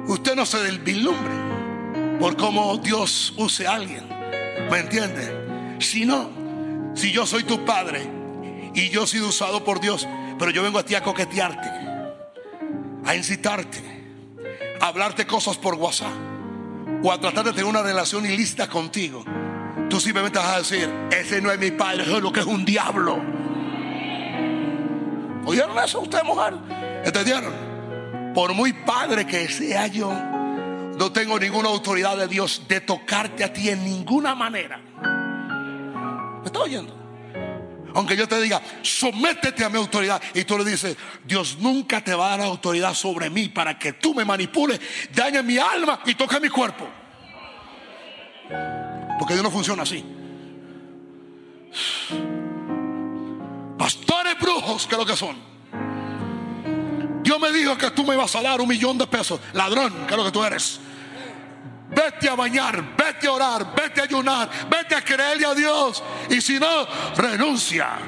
Usted no se vislumbre por cómo Dios use a alguien. ¿Me entiende? Si no, si yo soy tu padre y yo he sido usado por Dios, pero yo vengo a ti a coquetearte, a incitarte hablarte cosas por WhatsApp o a tratar de tener una relación ilícita contigo, tú simplemente vas a decir, ese no es mi padre, eso es lo que es un diablo. ¿Oyeron eso ustedes, mujer? ¿Entendieron? Por muy padre que sea yo, no tengo ninguna autoridad de Dios de tocarte a ti en ninguna manera. ¿Me está oyendo? Aunque yo te diga, sométete a mi autoridad. Y tú le dices, Dios nunca te va a dar autoridad sobre mí para que tú me manipules, dañes mi alma y toques mi cuerpo. Porque Dios no funciona así. Pastores brujos, que lo que son. Dios me dijo que tú me vas a dar un millón de pesos. Ladrón, que lo que tú eres. Vete a bañar, vete a orar, vete a ayunar, vete a creerle a Dios. Y si no, renuncia.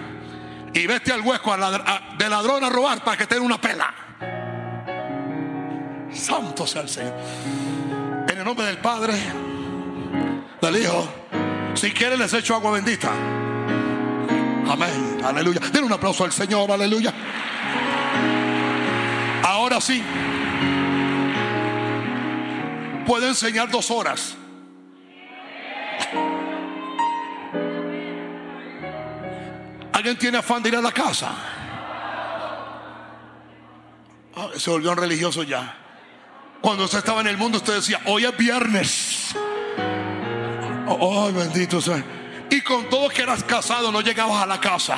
Y vete al hueco de ladrón a robar para que tenga una pela. Santo sea el Señor. En el nombre del Padre, del Hijo. Si quieren les echo agua bendita. Amén. Aleluya. Den un aplauso al Señor. Aleluya. Ahora sí puede enseñar dos horas. ¿Alguien tiene afán de ir a la casa? Ah, se volvió un religioso ya. Cuando usted estaba en el mundo, usted decía, hoy es viernes. Oh, bendito sea. Y con todo que eras casado, no llegabas a la casa.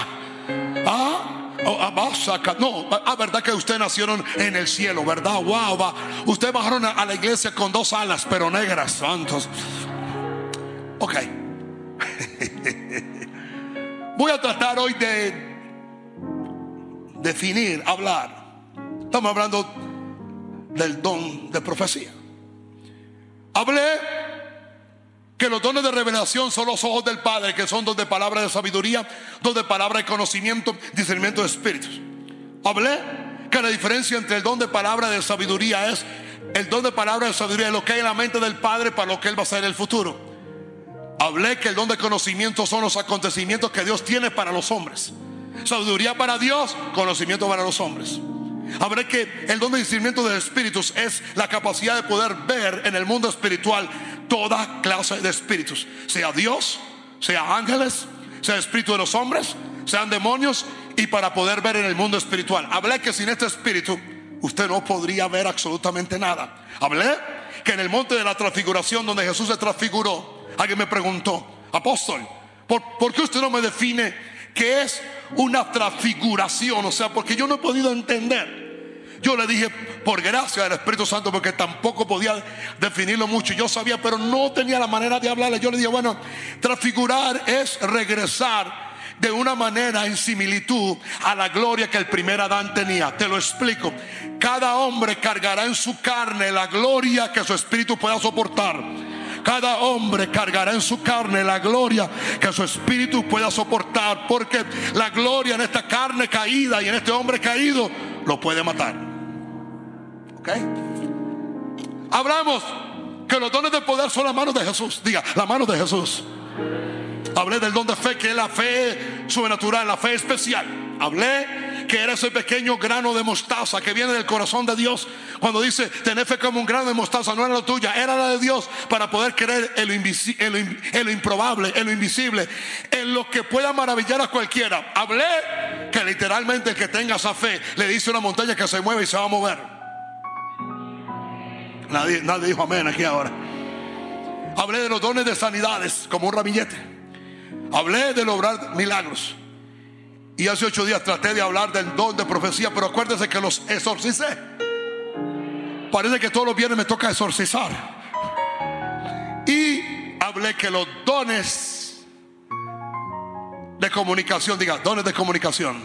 Oh, ah, no, a ah, verdad que ustedes nacieron en el cielo, ¿verdad? Wow, va. Ustedes bajaron a la iglesia con dos alas, pero negras, santos. Ok. [LAUGHS] Voy a tratar hoy de definir, hablar. Estamos hablando del don de profecía. Hablé que los dones de revelación son los ojos del Padre, que son dos de palabra de sabiduría, dos de palabra de conocimiento, discernimiento de espíritus. Hablé que la diferencia entre el don de palabra de sabiduría es el don de palabra de sabiduría, lo que hay en la mente del Padre para lo que Él va a hacer en el futuro. Hablé que el don de conocimiento son los acontecimientos que Dios tiene para los hombres. Sabiduría para Dios, conocimiento para los hombres. Habré que el don de discernimiento de espíritus es la capacidad de poder ver en el mundo espiritual toda clase de espíritus, sea Dios, sea ángeles, sea espíritu de los hombres, sean demonios y para poder ver en el mundo espiritual. Hablé que sin este espíritu usted no podría ver absolutamente nada. Hablé que en el monte de la transfiguración donde Jesús se transfiguró, alguien me preguntó, apóstol, ¿por, ¿por qué usted no me define qué es una transfiguración? O sea, porque yo no he podido entender. Yo le dije, por gracia del Espíritu Santo, porque tampoco podía definirlo mucho. Yo sabía, pero no tenía la manera de hablarle. Yo le dije, bueno, transfigurar es regresar de una manera en similitud a la gloria que el primer Adán tenía. Te lo explico. Cada hombre cargará en su carne la gloria que su espíritu pueda soportar. Cada hombre cargará en su carne la gloria que su espíritu pueda soportar. Porque la gloria en esta carne caída y en este hombre caído lo puede matar. Hablamos que los dones de poder son las manos de Jesús. Diga, la mano de Jesús. Hablé del don de fe, que es la fe sobrenatural, la fe especial. Hablé que era ese pequeño grano de mostaza que viene del corazón de Dios. Cuando dice, tener fe como un grano de mostaza, no era la tuya, era la de Dios para poder creer en lo, en lo improbable, en lo invisible, en lo que pueda maravillar a cualquiera. Hablé que literalmente el que tenga esa fe le dice una montaña que se mueve y se va a mover. Nadie, dijo amén aquí ahora. Hablé de los dones de sanidades como un ramillete. Hablé de lograr milagros. Y hace ocho días traté de hablar del don de profecía, pero acuérdense que los exorcicé. Parece que todos los viernes me toca exorcizar. Y hablé que los dones de comunicación, diga, dones de comunicación,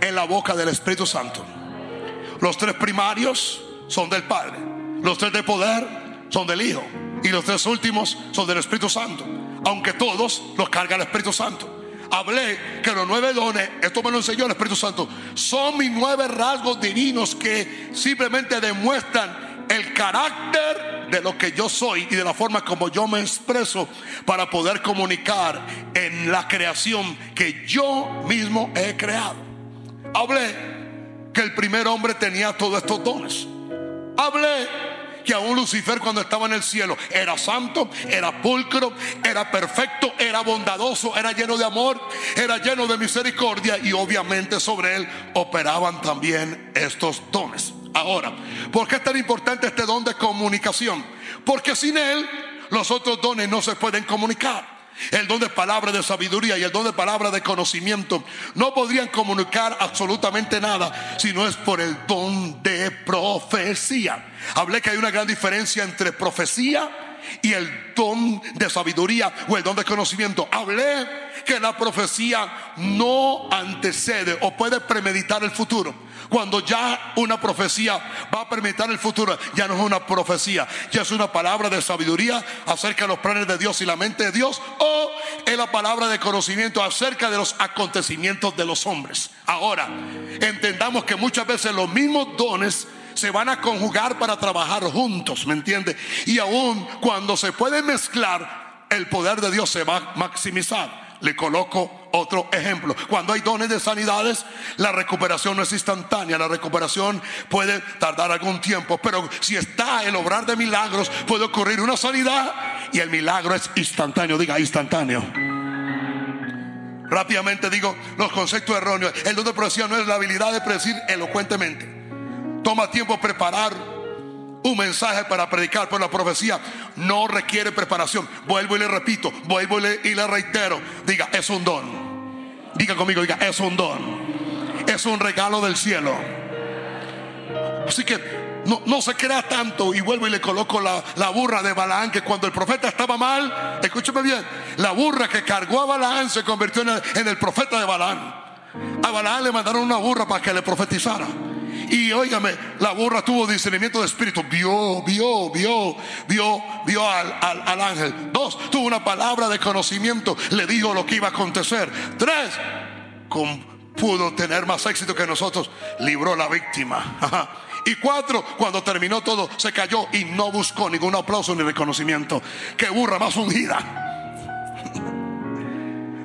en la boca del Espíritu Santo. Los tres primarios son del Padre. Los tres de poder son del Hijo. Y los tres últimos son del Espíritu Santo. Aunque todos los carga el Espíritu Santo hablé que los nueve dones, esto me lo enseñó el Espíritu Santo, son mis nueve rasgos divinos que simplemente demuestran el carácter de lo que yo soy y de la forma como yo me expreso para poder comunicar en la creación que yo mismo he creado. Hablé que el primer hombre tenía todos estos dones. Hablé que aún Lucifer cuando estaba en el cielo era santo, era pulcro, era perfecto, era bondadoso, era lleno de amor, era lleno de misericordia y obviamente sobre él operaban también estos dones. Ahora, ¿por qué es tan importante este don de comunicación? Porque sin él los otros dones no se pueden comunicar. El don de palabra de sabiduría y el don de palabra de conocimiento no podrían comunicar absolutamente nada si no es por el don de profecía. Hablé que hay una gran diferencia entre profecía y el don de sabiduría o el don de conocimiento. Hablé que la profecía no antecede o puede premeditar el futuro. Cuando ya una profecía va a permitir el futuro, ya no es una profecía, ya es una palabra de sabiduría acerca de los planes de Dios y la mente de Dios, o es la palabra de conocimiento acerca de los acontecimientos de los hombres. Ahora, entendamos que muchas veces los mismos dones se van a conjugar para trabajar juntos, ¿me entiende? Y aún cuando se puede mezclar, el poder de Dios se va a maximizar. Le coloco otro ejemplo. Cuando hay dones de sanidades, la recuperación no es instantánea. La recuperación puede tardar algún tiempo. Pero si está el obrar de milagros, puede ocurrir una sanidad y el milagro es instantáneo. Diga instantáneo. Rápidamente digo los conceptos erróneos. El don de profecía no es la habilidad de predecir elocuentemente. Toma tiempo preparar un mensaje para predicar, por la profecía no requiere preparación. Vuelvo y le repito, vuelvo y le, y le reitero. Diga, es un don. Diga conmigo, diga, es un don. Es un regalo del cielo. Así que no, no, se crea tanto y vuelvo y le coloco la, la, burra de Balaán que cuando el profeta estaba mal, escúcheme bien, la burra que cargó a Balaán se convirtió en el, en el profeta de Balaán. A Balaán le mandaron una burra para que le profetizara. Y óigame, la burra tuvo discernimiento de espíritu. Vio, vio, vio, vio, vio al, al, ángel. Dos, tuvo una palabra de conocimiento. Le dijo lo que iba a acontecer. Tres, pudo tener más éxito que nosotros. Libró la víctima. Y cuatro, cuando terminó todo, se cayó y no buscó ningún aplauso ni reconocimiento. Que burra más ungida.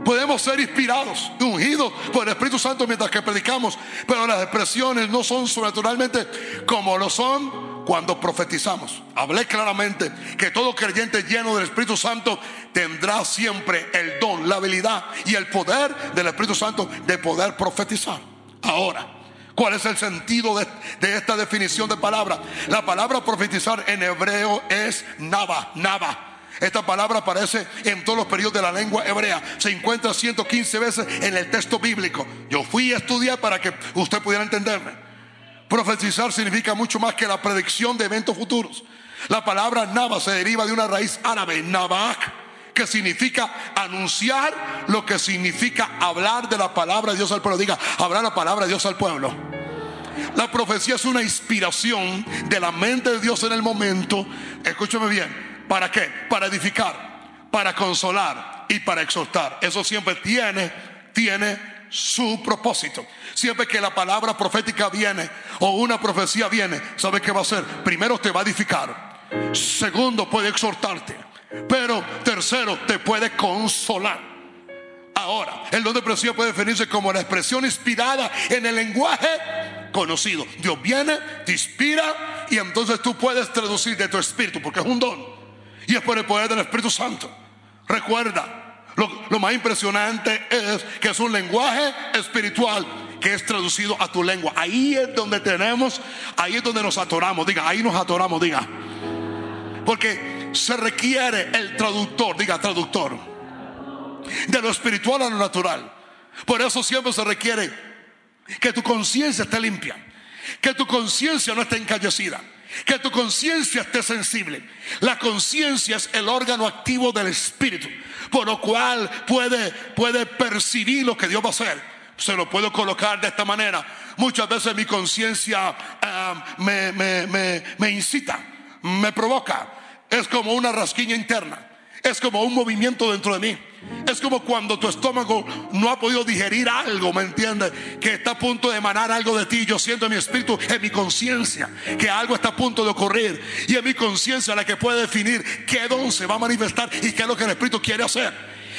Podemos ser inspirados, ungidos por el Espíritu Santo mientras que predicamos, pero las expresiones no son sobrenaturalmente como lo son cuando profetizamos. Hablé claramente que todo creyente lleno del Espíritu Santo tendrá siempre el don, la habilidad y el poder del Espíritu Santo de poder profetizar. Ahora, ¿cuál es el sentido de, de esta definición de palabra? La palabra profetizar en hebreo es nava, nava. Esta palabra aparece en todos los periodos de la lengua hebrea. Se encuentra 115 veces en el texto bíblico. Yo fui a estudiar para que usted pudiera entenderme. Profetizar significa mucho más que la predicción de eventos futuros. La palabra nava se deriva de una raíz árabe, nabak, que significa anunciar lo que significa hablar de la palabra de Dios al pueblo. Diga, hablar la palabra de Dios al pueblo. La profecía es una inspiración de la mente de Dios en el momento. Escúchame bien ¿Para qué? Para edificar, para consolar y para exhortar. Eso siempre tiene, tiene su propósito. Siempre que la palabra profética viene o una profecía viene, ¿sabe qué va a hacer? Primero te va a edificar. Segundo, puede exhortarte. Pero tercero, te puede consolar. Ahora, el don de profecía puede definirse como la expresión inspirada en el lenguaje conocido. Dios viene, te inspira y entonces tú puedes traducir de tu espíritu porque es un don. Y es por el poder del Espíritu Santo. Recuerda, lo, más impresionante es que es un lenguaje espiritual que es traducido a tu lengua. Ahí es donde tenemos, ahí es donde nos atoramos. Diga, ahí nos atoramos, diga. Porque se requiere el traductor, diga traductor, de lo espiritual a lo natural. Por eso siempre se requiere que tu conciencia esté limpia, que tu conciencia no esté encallecida, que tu conciencia esté sensible. La conciencia es el órgano activo del espíritu, por lo cual puede, puede percibir lo que Dios va a hacer. Se lo puedo colocar de esta manera. Muchas veces mi conciencia eh, me, me, me, me incita, me provoca. Es como una rasquiña interna. Es como un movimiento dentro de mí. Es como cuando tu estómago no ha podido digerir algo, ¿me entiendes? Que está a punto de emanar algo de ti. Yo siento en mi espíritu, en mi conciencia, que algo está a punto de ocurrir. Y en mi conciencia la que puede definir qué don se va a manifestar y qué es lo que el espíritu quiere hacer.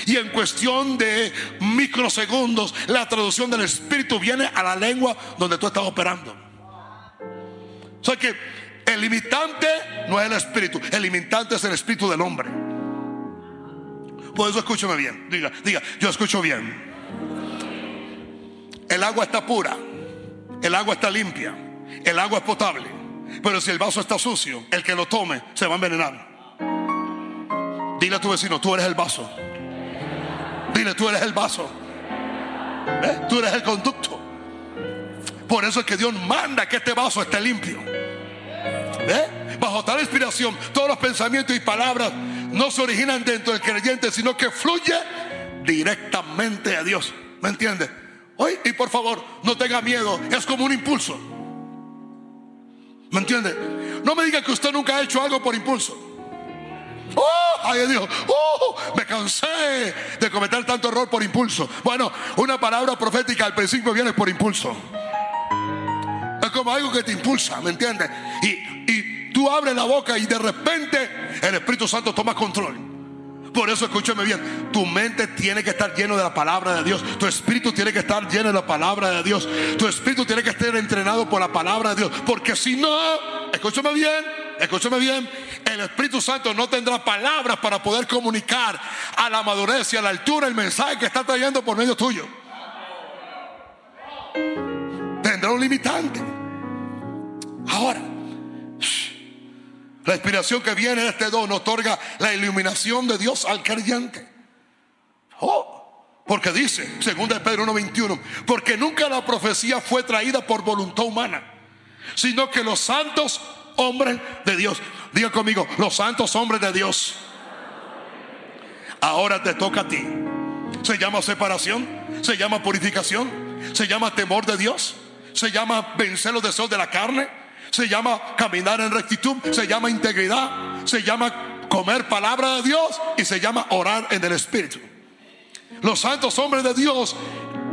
Y en cuestión de microsegundos, la traducción del espíritu viene a la lengua donde tú estás operando. O sea que el limitante no es el espíritu, el limitante es el espíritu del hombre. Por eso escúchame bien. Diga, diga, yo escucho bien. El agua está pura, el agua está limpia, el agua es potable. Pero si el vaso está sucio, el que lo tome se va a envenenar. Dile a tu vecino, tú eres el vaso. Dile, tú eres el vaso. ¿Eh? Tú eres el conducto. Por eso es que Dios manda que este vaso esté limpio. ¿Eh? Bajo tal inspiración, todos los pensamientos y palabras no se originan dentro del creyente, sino que fluye directamente a Dios. ¿Me entiende? Hoy, y por favor, no tenga miedo, es como un impulso. ¿Me entiende? No me diga que usted nunca ha hecho algo por impulso. Oh, ay Dios, oh, me cansé de cometer tanto error por impulso. Bueno, una palabra profética al principio viene por impulso. Es como algo que te impulsa, ¿me entiendes? Y, y tú abres la boca y de repente el Espíritu Santo toma control. Por eso escúchame bien, tu mente tiene que estar lleno de la palabra de Dios, tu espíritu tiene que estar lleno de la palabra de Dios, tu espíritu tiene que estar entrenado por la palabra de Dios, porque si no, escúchame bien, escúchame bien, el Espíritu Santo no tendrá palabras para poder comunicar a la madurez y a la altura el mensaje que está trayendo por medio tuyo. Tendrá un limitante. Ahora, la inspiración que viene de este don otorga la iluminación de Dios al creyente. Oh, porque dice, segunda de Pedro 1:21, porque nunca la profecía fue traída por voluntad humana, sino que los santos hombres de Dios, diga conmigo, los santos hombres de Dios. Ahora te toca a ti. Se llama separación, se llama purificación, se llama temor de Dios, se llama vencer los deseos de la carne, se llama caminar en rectitud, se llama integridad, se llama comer palabra de Dios y se llama orar en el Espíritu. Los santos hombres de Dios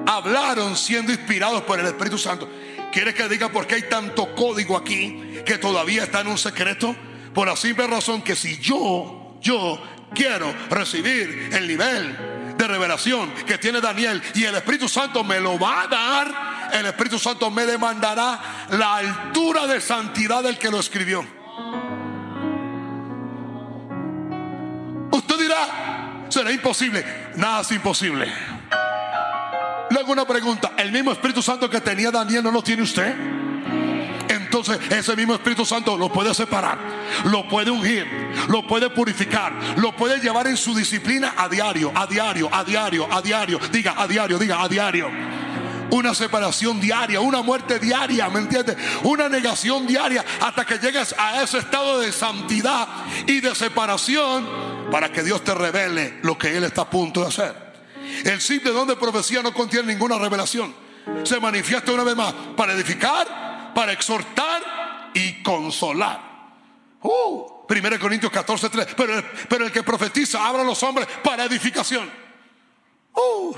hablaron siendo inspirados por el Espíritu Santo. ¿Quieres que diga por qué hay tanto código aquí que todavía está en un secreto? Por la simple razón que si yo, yo quiero recibir el nivel de revelación que tiene Daniel y el Espíritu Santo me lo va a dar, el Espíritu Santo me demandará la altura de santidad del que lo escribió. Usted dirá, será imposible. Nada es imposible. Le hago una pregunta, ¿el mismo Espíritu Santo que tenía Daniel no lo tiene usted? Entonces ese mismo Espíritu Santo lo puede separar, lo puede ungir, lo puede purificar, lo puede llevar en su disciplina a diario, a diario, a diario, a diario. Diga, a diario, diga, a diario. Una separación diaria, una muerte diaria, ¿me entiendes? Una negación diaria hasta que llegues a ese estado de santidad y de separación para que Dios te revele lo que Él está a punto de hacer. El simple don de profecía no contiene ninguna revelación. Se manifiesta una vez más para edificar, para exhortar y consolar. Uh, 1 Corintios 14, 3. Pero, el, pero el que profetiza habla a los hombres para edificación. Uh,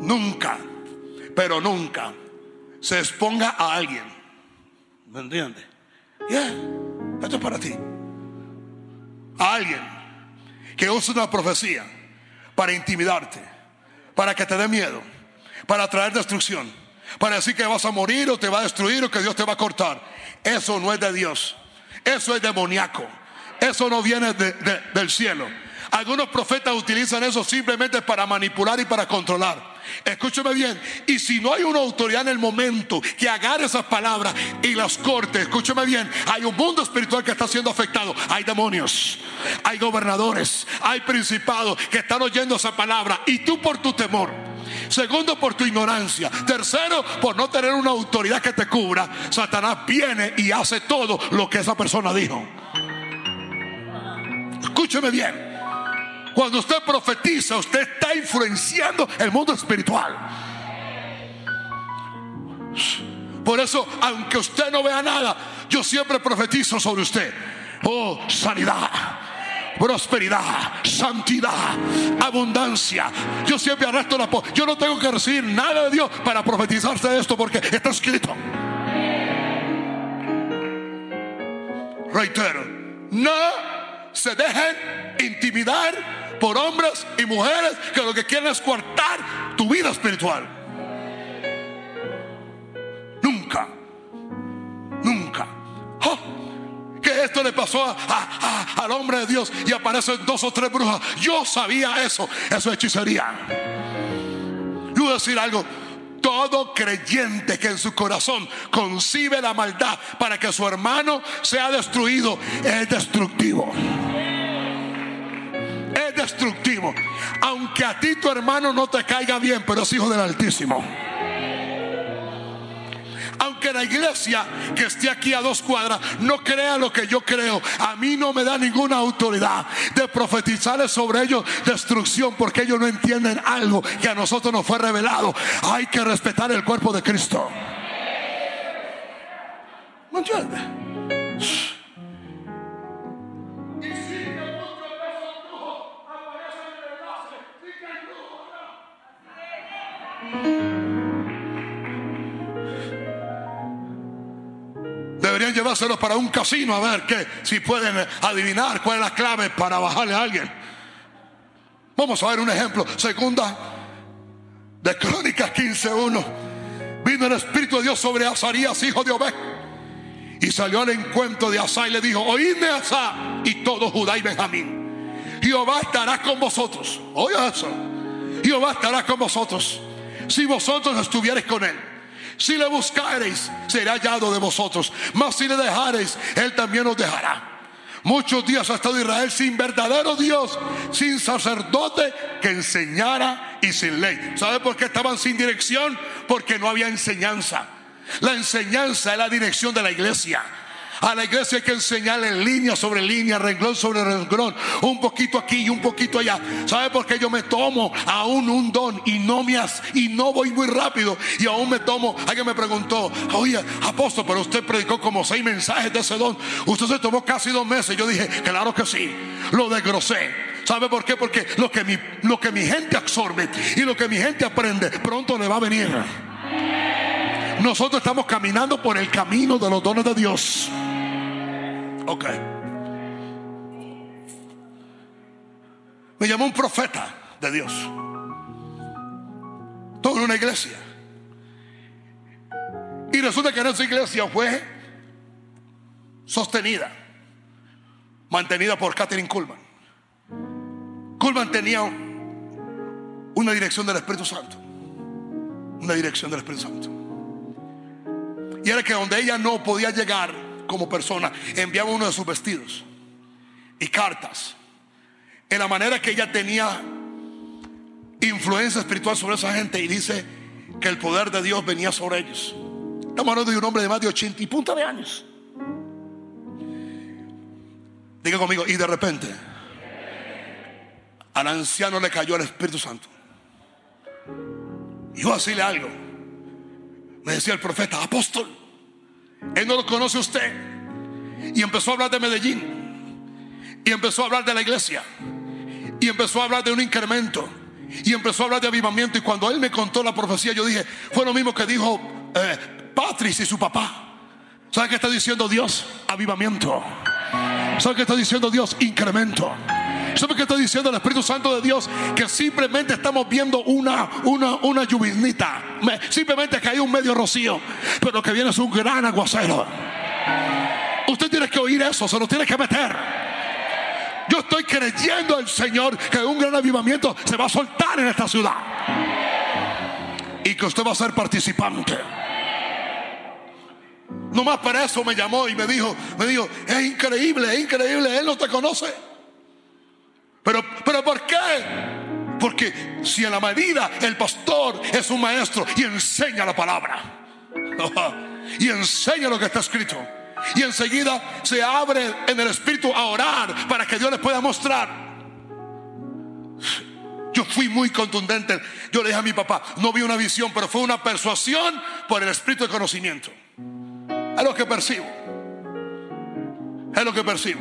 nunca, pero nunca se exponga a alguien. ¿Me entiendes? Yeah, esto es para ti. A alguien que use una profecía para intimidarte, para que te dé miedo, para traer destrucción, para decir que vas a morir o te va a destruir o que Dios te va a cortar. Eso no es de Dios, eso es demoníaco, eso no viene del cielo. Algunos profetas utilizan eso simplemente para manipular y para controlar. Escúcheme bien. Y si no hay una autoridad en el momento que agarre esas palabras y las corte, escúcheme bien. Hay un mundo espiritual que está siendo afectado. Hay demonios, hay gobernadores, hay principados que están oyendo esa palabra. Y tú por tu temor. Segundo, por tu ignorancia. Tercero, por no tener una autoridad que te cubra. Satanás viene y hace todo lo que esa persona dijo. Escúcheme bien. Cuando usted profetiza, usted está influenciando el mundo espiritual. Por eso, aunque usted no vea nada, yo siempre profetizo sobre usted. Oh, sanidad prosperidad, santidad, abundancia. Yo siempre arresto la Yo no tengo que recibir nada de Dios para profetizarse de esto porque está escrito. Reitero, no se dejen intimidar por hombres y mujeres que lo que quieren es cortar tu vida espiritual. Nunca, nunca. Oh, que esto le pasó al hombre de Dios y aparecen dos o tres brujas. Yo sabía eso, eso es hechicería. Yo voy a decir algo. Todo creyente que en su corazón concibe la maldad para que su hermano sea destruido es destructivo destructivo. Aunque a ti tu hermano no te caiga bien, pero es hijo del Altísimo. Aunque la iglesia que esté aquí a dos cuadras no crea lo que yo creo, a mí no me da ninguna autoridad de profetizarles sobre ellos destrucción porque ellos no entienden algo que a nosotros nos fue revelado. Hay que respetar el cuerpo de Cristo. ¿No Deberían llevárselos para un casino a ver que, si pueden adivinar cuál es la clave para bajarle a alguien. Vamos a ver un ejemplo. Segunda de Crónicas 15.1. Vino el Espíritu de Dios sobre Azarías, hijo de Obed. Y salió al encuentro de Asa y le dijo, oídme Asa y todo Judá y Benjamín. Jehová estará con vosotros. Oye eso. Jehová estará con vosotros si vosotros estuvierais con él. Si le buscareis, será hallado de vosotros. Mas si le dejareis, él también os dejará. Muchos días ha estado Israel sin verdadero Dios, sin sacerdote que enseñara y sin ley. ¿Sabe por qué estaban sin dirección? Porque no había enseñanza. La enseñanza es la dirección de la iglesia. A la iglesia hay que enseñarle línea sobre línea, renglón sobre renglón, un poquito aquí y un poquito allá. ¿Sabe por qué yo me tomo aún un don y no me y no voy muy rápido y aún me tomo? Alguien me preguntó, oye, apóstol, pero usted predicó como seis mensajes de ese don. Usted se tomó casi dos meses. Yo dije, claro que sí, lo desgrosé. ¿Sabe por qué? Porque lo que mi, lo que mi gente absorbe y lo que mi gente aprende pronto le va a venir. Nosotros estamos caminando por el camino de los dones de Dios. Ok. Me llamó un profeta de Dios. Todo en una iglesia. Y resulta que esa iglesia fue sostenida, mantenida por Catherine Kuhlman. Kuhlman tenía una dirección del Espíritu Santo. Una dirección del Espíritu Santo. Y era que donde ella no podía llegar como persona, enviaba uno de sus vestidos y cartas. En la manera que ella tenía influencia espiritual sobre esa gente y dice que el poder de Dios venía sobre ellos. Estamos hablando de un hombre de más de 80 y punta de años. Diga conmigo, y de repente al anciano le cayó el Espíritu Santo. Y yo a decirle algo. Me decía el profeta, apóstol, él no lo conoce usted. Y empezó a hablar de Medellín. Y empezó a hablar de la iglesia. Y empezó a hablar de un incremento. Y empezó a hablar de avivamiento. Y cuando él me contó la profecía, yo dije, fue lo mismo que dijo eh, y su papá. ¿Sabe qué está diciendo Dios? Avivamiento. ¿Sabe qué está diciendo Dios? Incremento. ¿Sabe qué está diciendo el Espíritu Santo de Dios? Que simplemente estamos viendo una, una, una lluvinita. Simplemente que hay un medio rocío. Pero lo que viene es un gran aguacero. Usted tiene que oír eso, se lo tiene que meter. Yo estoy creyendo al Señor que un gran avivamiento se va a soltar en esta ciudad. Y que usted va a ser participante. Nomás para eso me llamó y me dijo, me dijo, es increíble, es increíble, él no te conoce. Pero, pero ¿por qué? Porque si en la medida el pastor es un maestro y enseña la palabra, [LAUGHS] y enseña lo que está escrito, y enseguida se abre en el espíritu a orar para que Dios les pueda mostrar. Yo fui muy contundente. Yo le dije a mi papá, no vi una visión, pero fue una persuasión por el espíritu de conocimiento. Es lo que percibo. Es lo que percibo.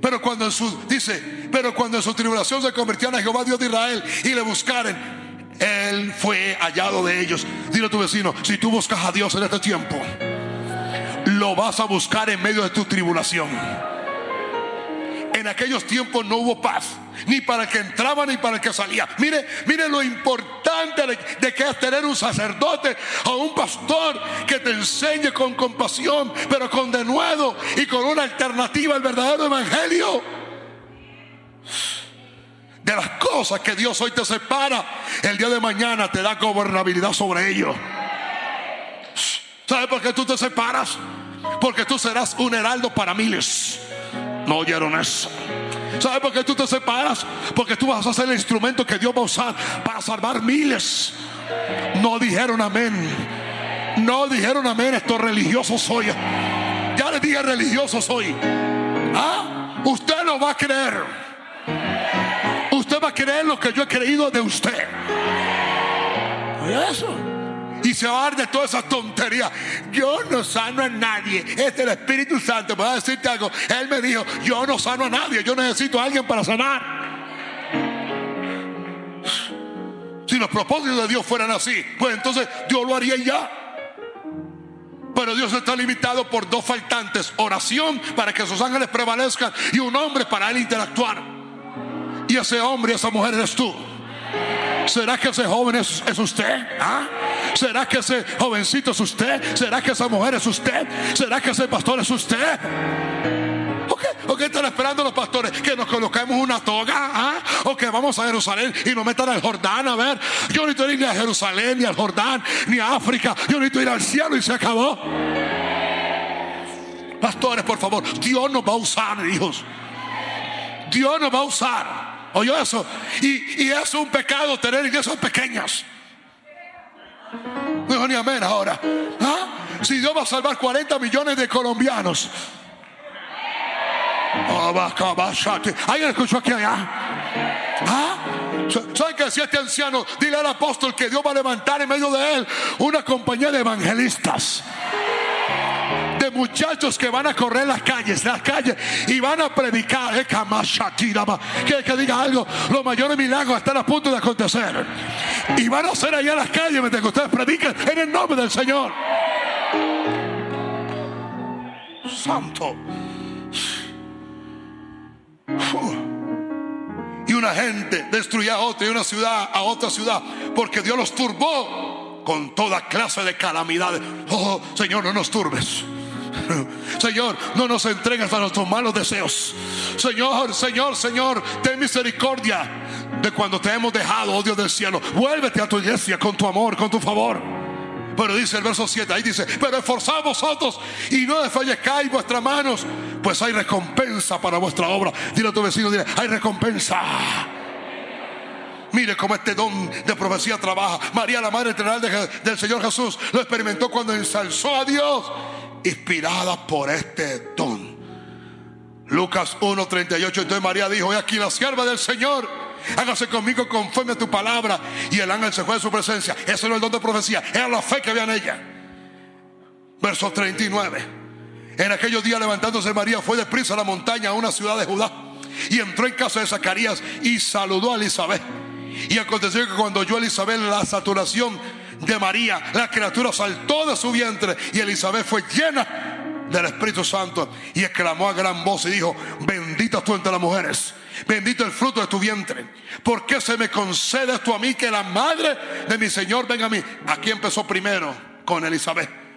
Pero cuando su, dice, pero cuando en su tribulación se convirtieron a Jehová Dios de Israel y le buscaren, Él fue hallado de ellos. Dile a tu vecino, si tú buscas a Dios en este tiempo, lo vas a buscar en medio de tu tribulación. En aquellos tiempos no hubo paz, ni para el que entraba ni para el que salía. Mire, mire lo importante de, que es tener un sacerdote o un pastor que te enseñe con compasión, pero con denuedo y con una alternativa al verdadero evangelio. De las cosas que Dios hoy te separa, el día de mañana te da gobernabilidad sobre ellos. ¿Sabes por qué tú te separas? Porque tú serás un heraldo para miles. No oyeron eso. ¿Sabes por qué tú te separas? Porque tú vas a ser el instrumento que Dios va a usar para salvar miles. No dijeron amén. No dijeron amén estos religiosos hoy. Ya les dije religiosos hoy. ¿Ah? Usted no va a creer. Usted va a creer lo que yo he creído de usted. Eso y se va a dar de toda esa tontería. Yo no sano a nadie. Este es el Espíritu Santo. Voy a decirte algo. Él me dijo: Yo no sano a nadie. Yo necesito a alguien para sanar. Si los propósitos de Dios fueran así, pues entonces Dios lo haría ya. Pero Dios está limitado por dos faltantes: oración para que sus ángeles prevalezcan y un hombre para él interactuar. Y ese hombre y esa mujer eres tú. ¿Será que ese joven es, usted? ¿Ah? ¿Será que ese jovencito es usted? ¿Será que esa mujer es usted? ¿Será que ese pastor es usted? ¿O qué están esperando los pastores? Que nos coloquemos una toga, ¿ah? o que vamos a Jerusalén y nos metan al Jordán a ver. Yo no necesito ir ni a Jerusalén, ni al Jordán, ni a África. Yo necesito ir al cielo y se acabó. Pastores, por favor, Dios nos va a usar, hijos. Dios nos va a usar. ¿Oyó eso? Y, es un pecado tener iglesias pequeñas. No ni amén ahora. ¿Ah? Si Dios va a salvar 40 millones de colombianos. ¿Alguien escuchó aquí allá? ¿Ah? ¿Saben que decía este anciano? Dile al apóstol que Dios va a levantar en medio de él una compañía de evangelistas muchachos que van a correr las calles, las calles y van a predicar. Eh, que, que diga algo, los mayores milagros están a punto de acontecer. Y van a hacer allá las calles mientras que ustedes predican en el nombre del Señor. Santo. Y una gente destruía a otra y una ciudad a otra ciudad porque Dios los turbó con toda clase de calamidades. Oh, Señor, no nos turbes. [LAUGHS] Señor, no nos entregues a nuestros malos deseos. Señor, Señor, Señor, ten misericordia de cuando te hemos dejado, oh Dios del cielo. Vuélvete a tu iglesia con tu amor, con tu favor. Pero dice el verso 7, ahí dice, pero esforzaos vosotros y no desfallezcáis vuestras manos, pues hay recompensa para vuestra obra. Dile a tu vecino, dile, hay recompensa. Mire cómo este don de profecía trabaja. María, la madre eternal del Señor Jesús, lo experimentó cuando ensalzó a Dios inspirada por este don. Lucas 1:38. Entonces María dijo: He aquí la sierva del Señor. Hágase conmigo conforme a tu palabra. Y el ángel se fue de su presencia. Ese no es el don de profecía, era la fe que había en ella. Verso 39. En aquellos días levantándose María fue deprisa a la montaña a una ciudad de Judá. Y entró en casa de Zacarías y saludó a Elizabeth. Y aconteció que cuando oyó Elizabeth la saturación de María, la criatura saltó de su vientre y Elizabeth fue llena del Espíritu Santo y exclamó a gran voz y dijo, bendita tú entre las mujeres Bendito el fruto de tu vientre. ¿Por qué se me concede esto a mí que la madre de mi Señor venga a mí? Aquí empezó primero con Elizabeth.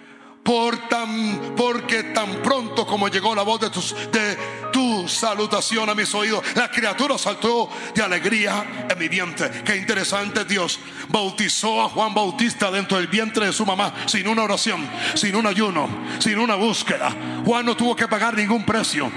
Por tan, porque tan pronto como llegó la voz de, tus, de tu salutación a mis oídos, la criatura saltó de alegría en mi vientre. Qué interesante Dios. Bautizó a Juan Bautista dentro del vientre de su mamá sin una oración, sin un ayuno, sin una búsqueda. Juan no tuvo que pagar ningún precio.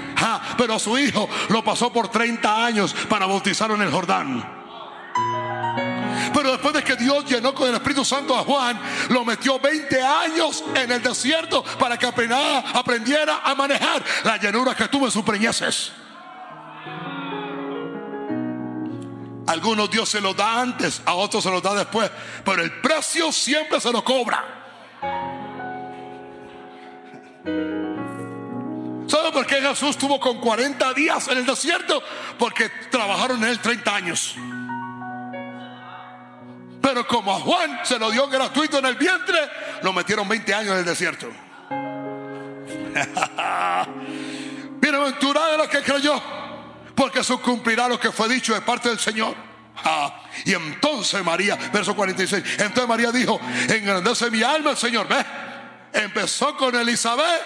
pero a su hijo lo pasó por 30 años para bautizarlo en el Jordán. Pero después de que Dios llenó con el Espíritu Santo a Juan, lo metió 20 años en el desierto para que aprendiera a manejar la llenura que tuvo en sus preñeces. Algunos Dios se lo da antes, a otros se lo da después, pero el precio siempre se lo cobra. ¿Sabe por qué Jesús tuvo con 40 días en el desierto? Porque trabajaron en él 30 años. Pero como a Juan se lo dio gratuito en el vientre, lo metieron 20 años en el desierto. [LAUGHS] Bienaventurada de los que creyó, porque eso cumplirá lo que fue dicho de parte del Señor. y entonces María, verso 46, entonces María dijo, engrandece mi alma el Señor. ¿Ve? Empezó con Elizabeth,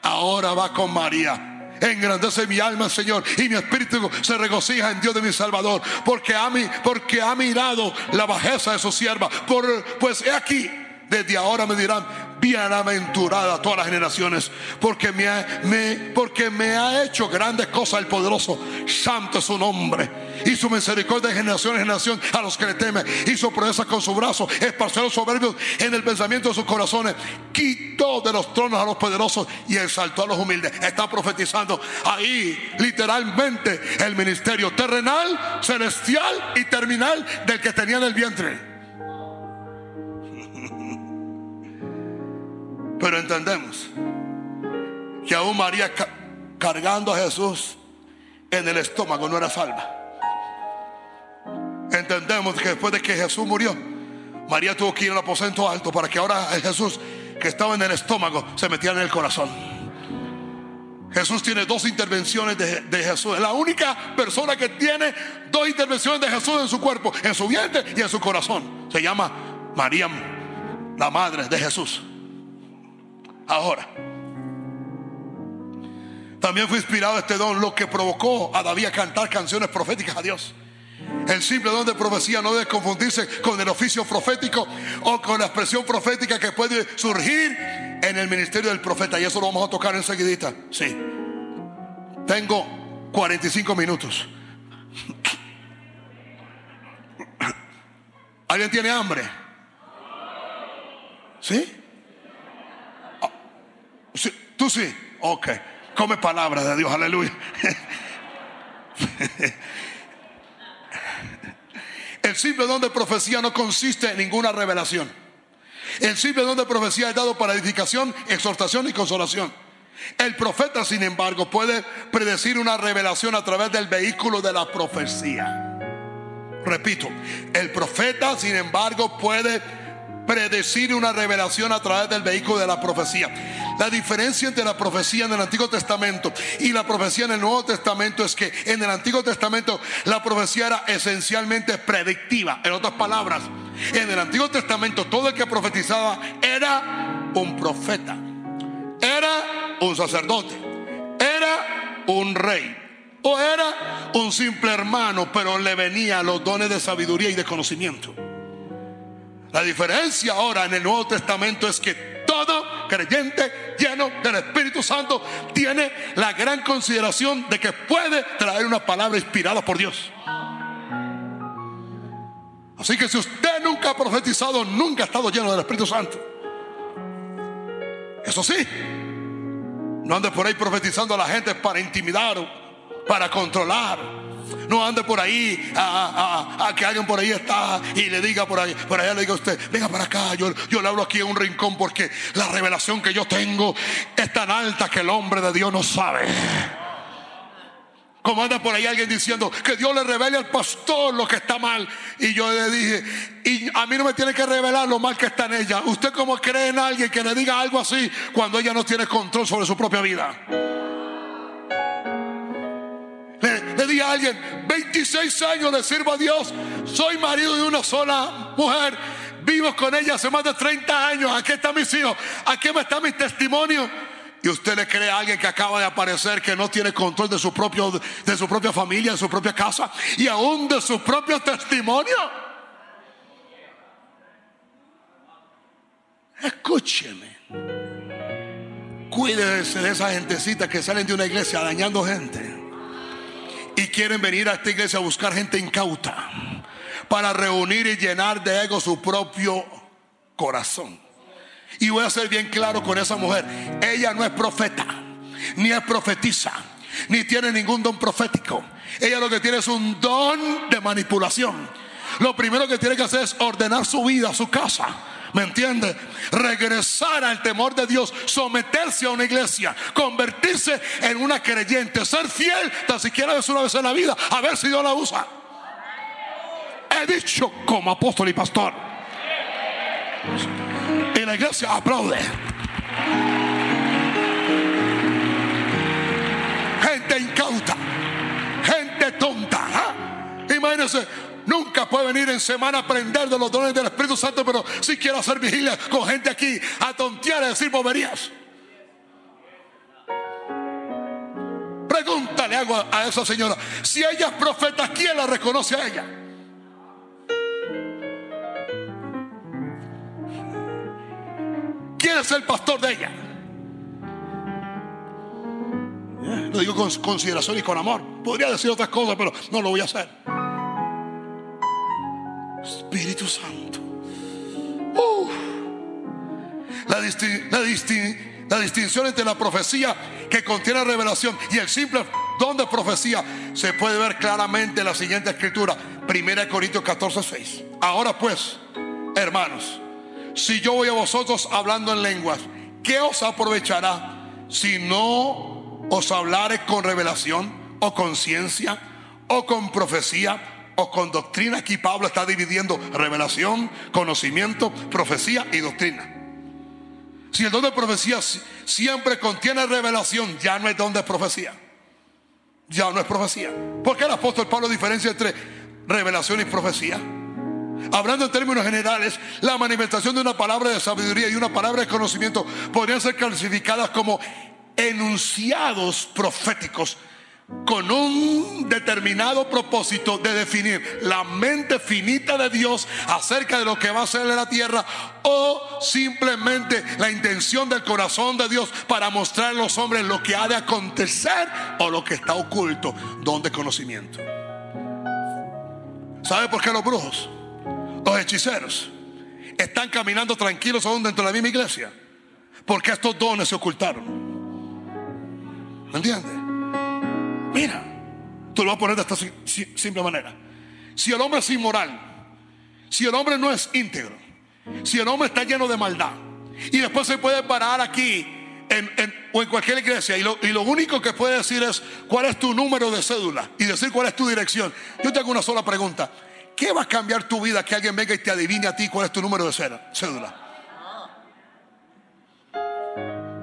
ahora va con María. Engrandece mi alma, Señor, y mi espíritu se regocija en Dios de mi Salvador, porque ha, porque ha mirado la bajeza de su sierva. Por, pues he aquí, desde ahora me dirán, bienaventurada todas las generaciones, porque me, ha, me, porque me ha hecho grandes cosas el poderoso. Santo es su nombre. Y su misericordia de generación en generación a los que le temen. Hizo proezas con su brazo, esparció los soberbios en el pensamiento de sus corazones. Quitó de los tronos a los poderosos y exaltó a los humildes. Está profetizando ahí literalmente el ministerio terrenal, celestial y terminal del que tenía en el vientre. Pero entendemos que aún María cargando a Jesús en el estómago no era salva. Entendemos que después de que Jesús murió, María tuvo que ir al aposento alto para que ahora Jesús que estaba en el estómago se metiera en el corazón. Jesús tiene dos intervenciones de, de, Jesús. Es la única persona que tiene dos intervenciones de Jesús en su cuerpo, en su vientre y en su corazón. Se llama María, la madre de Jesús. Ahora, también fue inspirado este don, lo que provocó a David a cantar canciones proféticas a Dios. El simple don de profecía no debe confundirse con el oficio profético o con la expresión profética que puede surgir en el ministerio del profeta. Y eso lo vamos a tocar enseguidita. Sí. Tengo 45 minutos. ¿Alguien tiene hambre? ¿Sí? Tú sí. Ok. Come palabras de Dios. Aleluya. El simple don de profecía no consiste en ninguna revelación. El simple don de profecía es dado para edificación, exhortación y consolación. El profeta, sin embargo, puede predecir una revelación a través del vehículo de la profecía. Repito, el profeta, sin embargo, puede predecir una revelación a través del vehículo de la profecía. La diferencia entre la profecía en el Antiguo Testamento y la profecía en el Nuevo Testamento es que en el Antiguo Testamento la profecía era esencialmente predictiva. En otras palabras, en el Antiguo Testamento todo el que profetizaba era un profeta, era un sacerdote, era un rey o era un simple hermano, pero le venía los dones de sabiduría y de conocimiento. La diferencia ahora en el Nuevo Testamento es que todo creyente lleno del Espíritu Santo tiene la gran consideración de que puede traer una palabra inspirada por Dios. Así que si usted nunca ha profetizado, nunca ha estado lleno del Espíritu Santo. Eso sí, no ande por ahí profetizando a la gente para intimidar, para controlar no ande por ahí a, que alguien por ahí está y le diga por ahí, por allá le diga a usted, venga para acá, yo, le hablo aquí en un rincón porque la revelación que yo tengo es tan alta que el hombre de Dios no sabe. Como anda por ahí alguien diciendo que Dios le revele al pastor lo que está mal. Y yo le dije, y a mí no me tiene que revelar lo mal que está en ella. ¿Usted cómo cree en alguien que le diga algo así cuando ella no tiene control sobre su propia vida? A alguien, 26 años le sirvo a Dios, soy marido de una sola mujer, vivo con ella hace más de 30 años, aquí están mis hijos, aquí está mi testimonio. Y usted le cree a alguien que acaba de aparecer que no tiene control de su, propio, de su propia familia, de su propia casa y aún de su propio testimonio. Escúcheme. Cuídese de esa gentecita que salen de una iglesia dañando gente y quieren venir a esta iglesia a buscar gente incauta para reunir y llenar de ego su propio corazón. Y voy a ser bien claro con esa mujer. Ella no es profeta, ni es profetiza, ni tiene ningún don profético. Ella lo que tiene es un don de manipulación. Lo primero que tiene que hacer es ordenar su vida, su casa ¿Me entiende? Regresar al temor de Dios, someterse a una iglesia, convertirse en una creyente, ser fiel tan siquiera vez una vez en la vida, a ver si Dios la usa. He dicho como apóstol y pastor. Y la iglesia aplaude. Gente incauta, gente tonta. ¿eh? Imagínense, Nunca puede venir en semana a aprender de los dones del Espíritu Santo, pero si quiero hacer vigilia con gente aquí a tontear y decir boberías. Pregúntale algo a esa señora. Si ella es profeta, ¿quién la reconoce a ella? ¿Quién es el pastor de ella? Lo digo con consideración y con amor. Podría decir otras cosas, pero no lo voy a hacer. Espíritu Santo. La, distinción entre la profecía que contiene revelación y el simple don de profecía se puede ver claramente en la siguiente escritura, 1 Corintios 14, 6. Ahora pues, hermanos, si yo voy a vosotros hablando en lenguas, ¿qué os aprovechará si no os hablare con revelación o con ciencia o con profecía? Con doctrina. Aquí Pablo está dividiendo revelación, conocimiento, profecía y doctrina. Si el don de profecía siempre contiene revelación, ya no es don de profecía. Ya no es profecía. ¿Por qué el apóstol Pablo diferencia entre revelación y profecía? Hablando en términos generales, la manifestación de una palabra de sabiduría y una palabra de conocimiento podrían ser clasificadas como enunciados proféticos con un determinado propósito de definir la mente finita de Dios acerca de lo que va a hacer en la tierra o simplemente la intención del corazón de Dios para mostrar a los hombres lo que ha de acontecer o lo que está oculto, donde conocimiento. ¿Sabe por qué los brujos, los hechiceros, están caminando tranquilos aún dentro de la misma iglesia? Porque estos dones se ocultaron. ¿Me entiendes? Mira, tú lo vas a poner de esta simple manera. Si el hombre es inmoral, si el hombre no es íntegro, si el hombre está lleno de maldad, y después se puede parar aquí o en cualquier iglesia y lo, y lo, único que puede decir es cuál es tu número de cédula y decir cuál es tu dirección. Yo te hago una sola pregunta. ¿Qué va a cambiar tu vida que alguien venga y te adivine a ti cuál es tu número de cédula?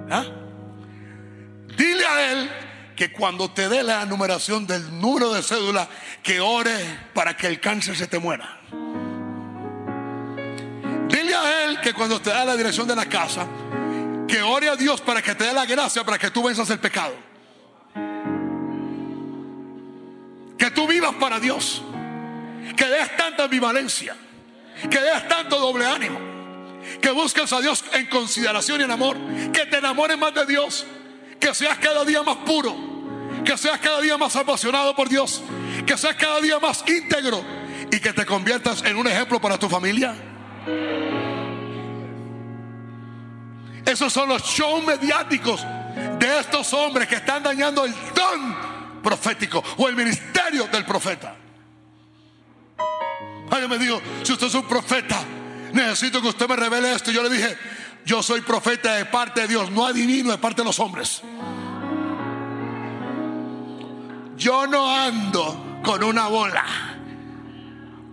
¿Ah? Dile a él que cuando te dé la numeración del número de cédula, que ore para que el cáncer se te muera. Dile a él que cuando te da la dirección de la casa, que ore a Dios para que te dé la gracia para que tú venzas el pecado. Que tú vivas para Dios. Que des tanta ambivalencia. Que des tanto doble ánimo. Que busques a Dios en consideración y en amor. Que te enamores más de Dios que seas cada día más puro, que seas cada día más apasionado por Dios, que seas cada día más íntegro y que te conviertas en un ejemplo para tu familia. Esos son los shows mediáticos de estos hombres que están dañando el don profético o el ministerio del profeta. Alguien me dijo, si usted es un profeta, necesito que usted me revele esto. Yo le dije, yo soy profeta de parte de Dios, no adivino de parte de los hombres. Yo no ando con una bola.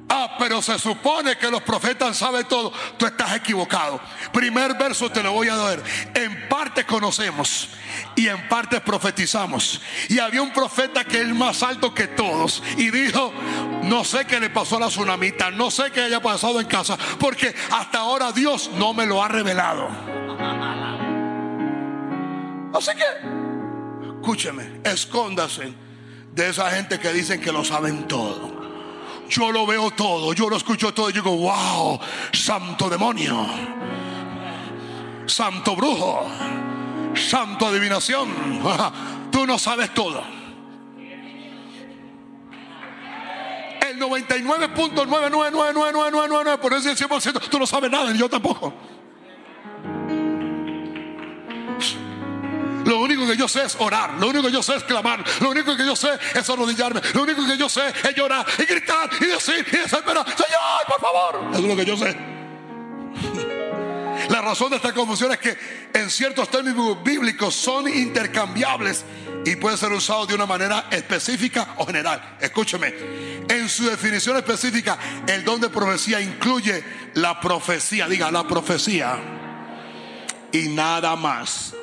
Ah, pero se supone que los profetas saben todo. Tú estás equivocado. Primer verso te lo voy a dar. En parte conocemos y en parte profetizamos. Y había un profeta que es más alto que todos y dijo, no sé qué le pasó a la tsunamita, no sé qué haya pasado en casa, porque hasta ahora Dios no me lo ha revelado. Así que, escúcheme, escóndase de esa gente que dicen que lo saben todo. Yo lo veo todo, yo lo escucho todo y digo, wow, santo demonio, santo brujo, santo adivinación. [LAUGHS] Tú no sabes todo. El 99.9999999, por eso el 100%, tú no sabes nada, yo tampoco. Lo único que yo sé es orar. Lo único que yo sé es clamar. Lo único que yo sé es arrodillarme. Lo único que yo sé es llorar y gritar y decir y desesperar. Señor, por favor. Eso es lo que yo sé. [LAUGHS] La razón de esta confusión es que en ciertos términos bíblicos son intercambiables y pueden ser usados de una manera específica o general. Escúcheme, en su definición específica, el don de profecía incluye la profecía, diga la profecía y nada más.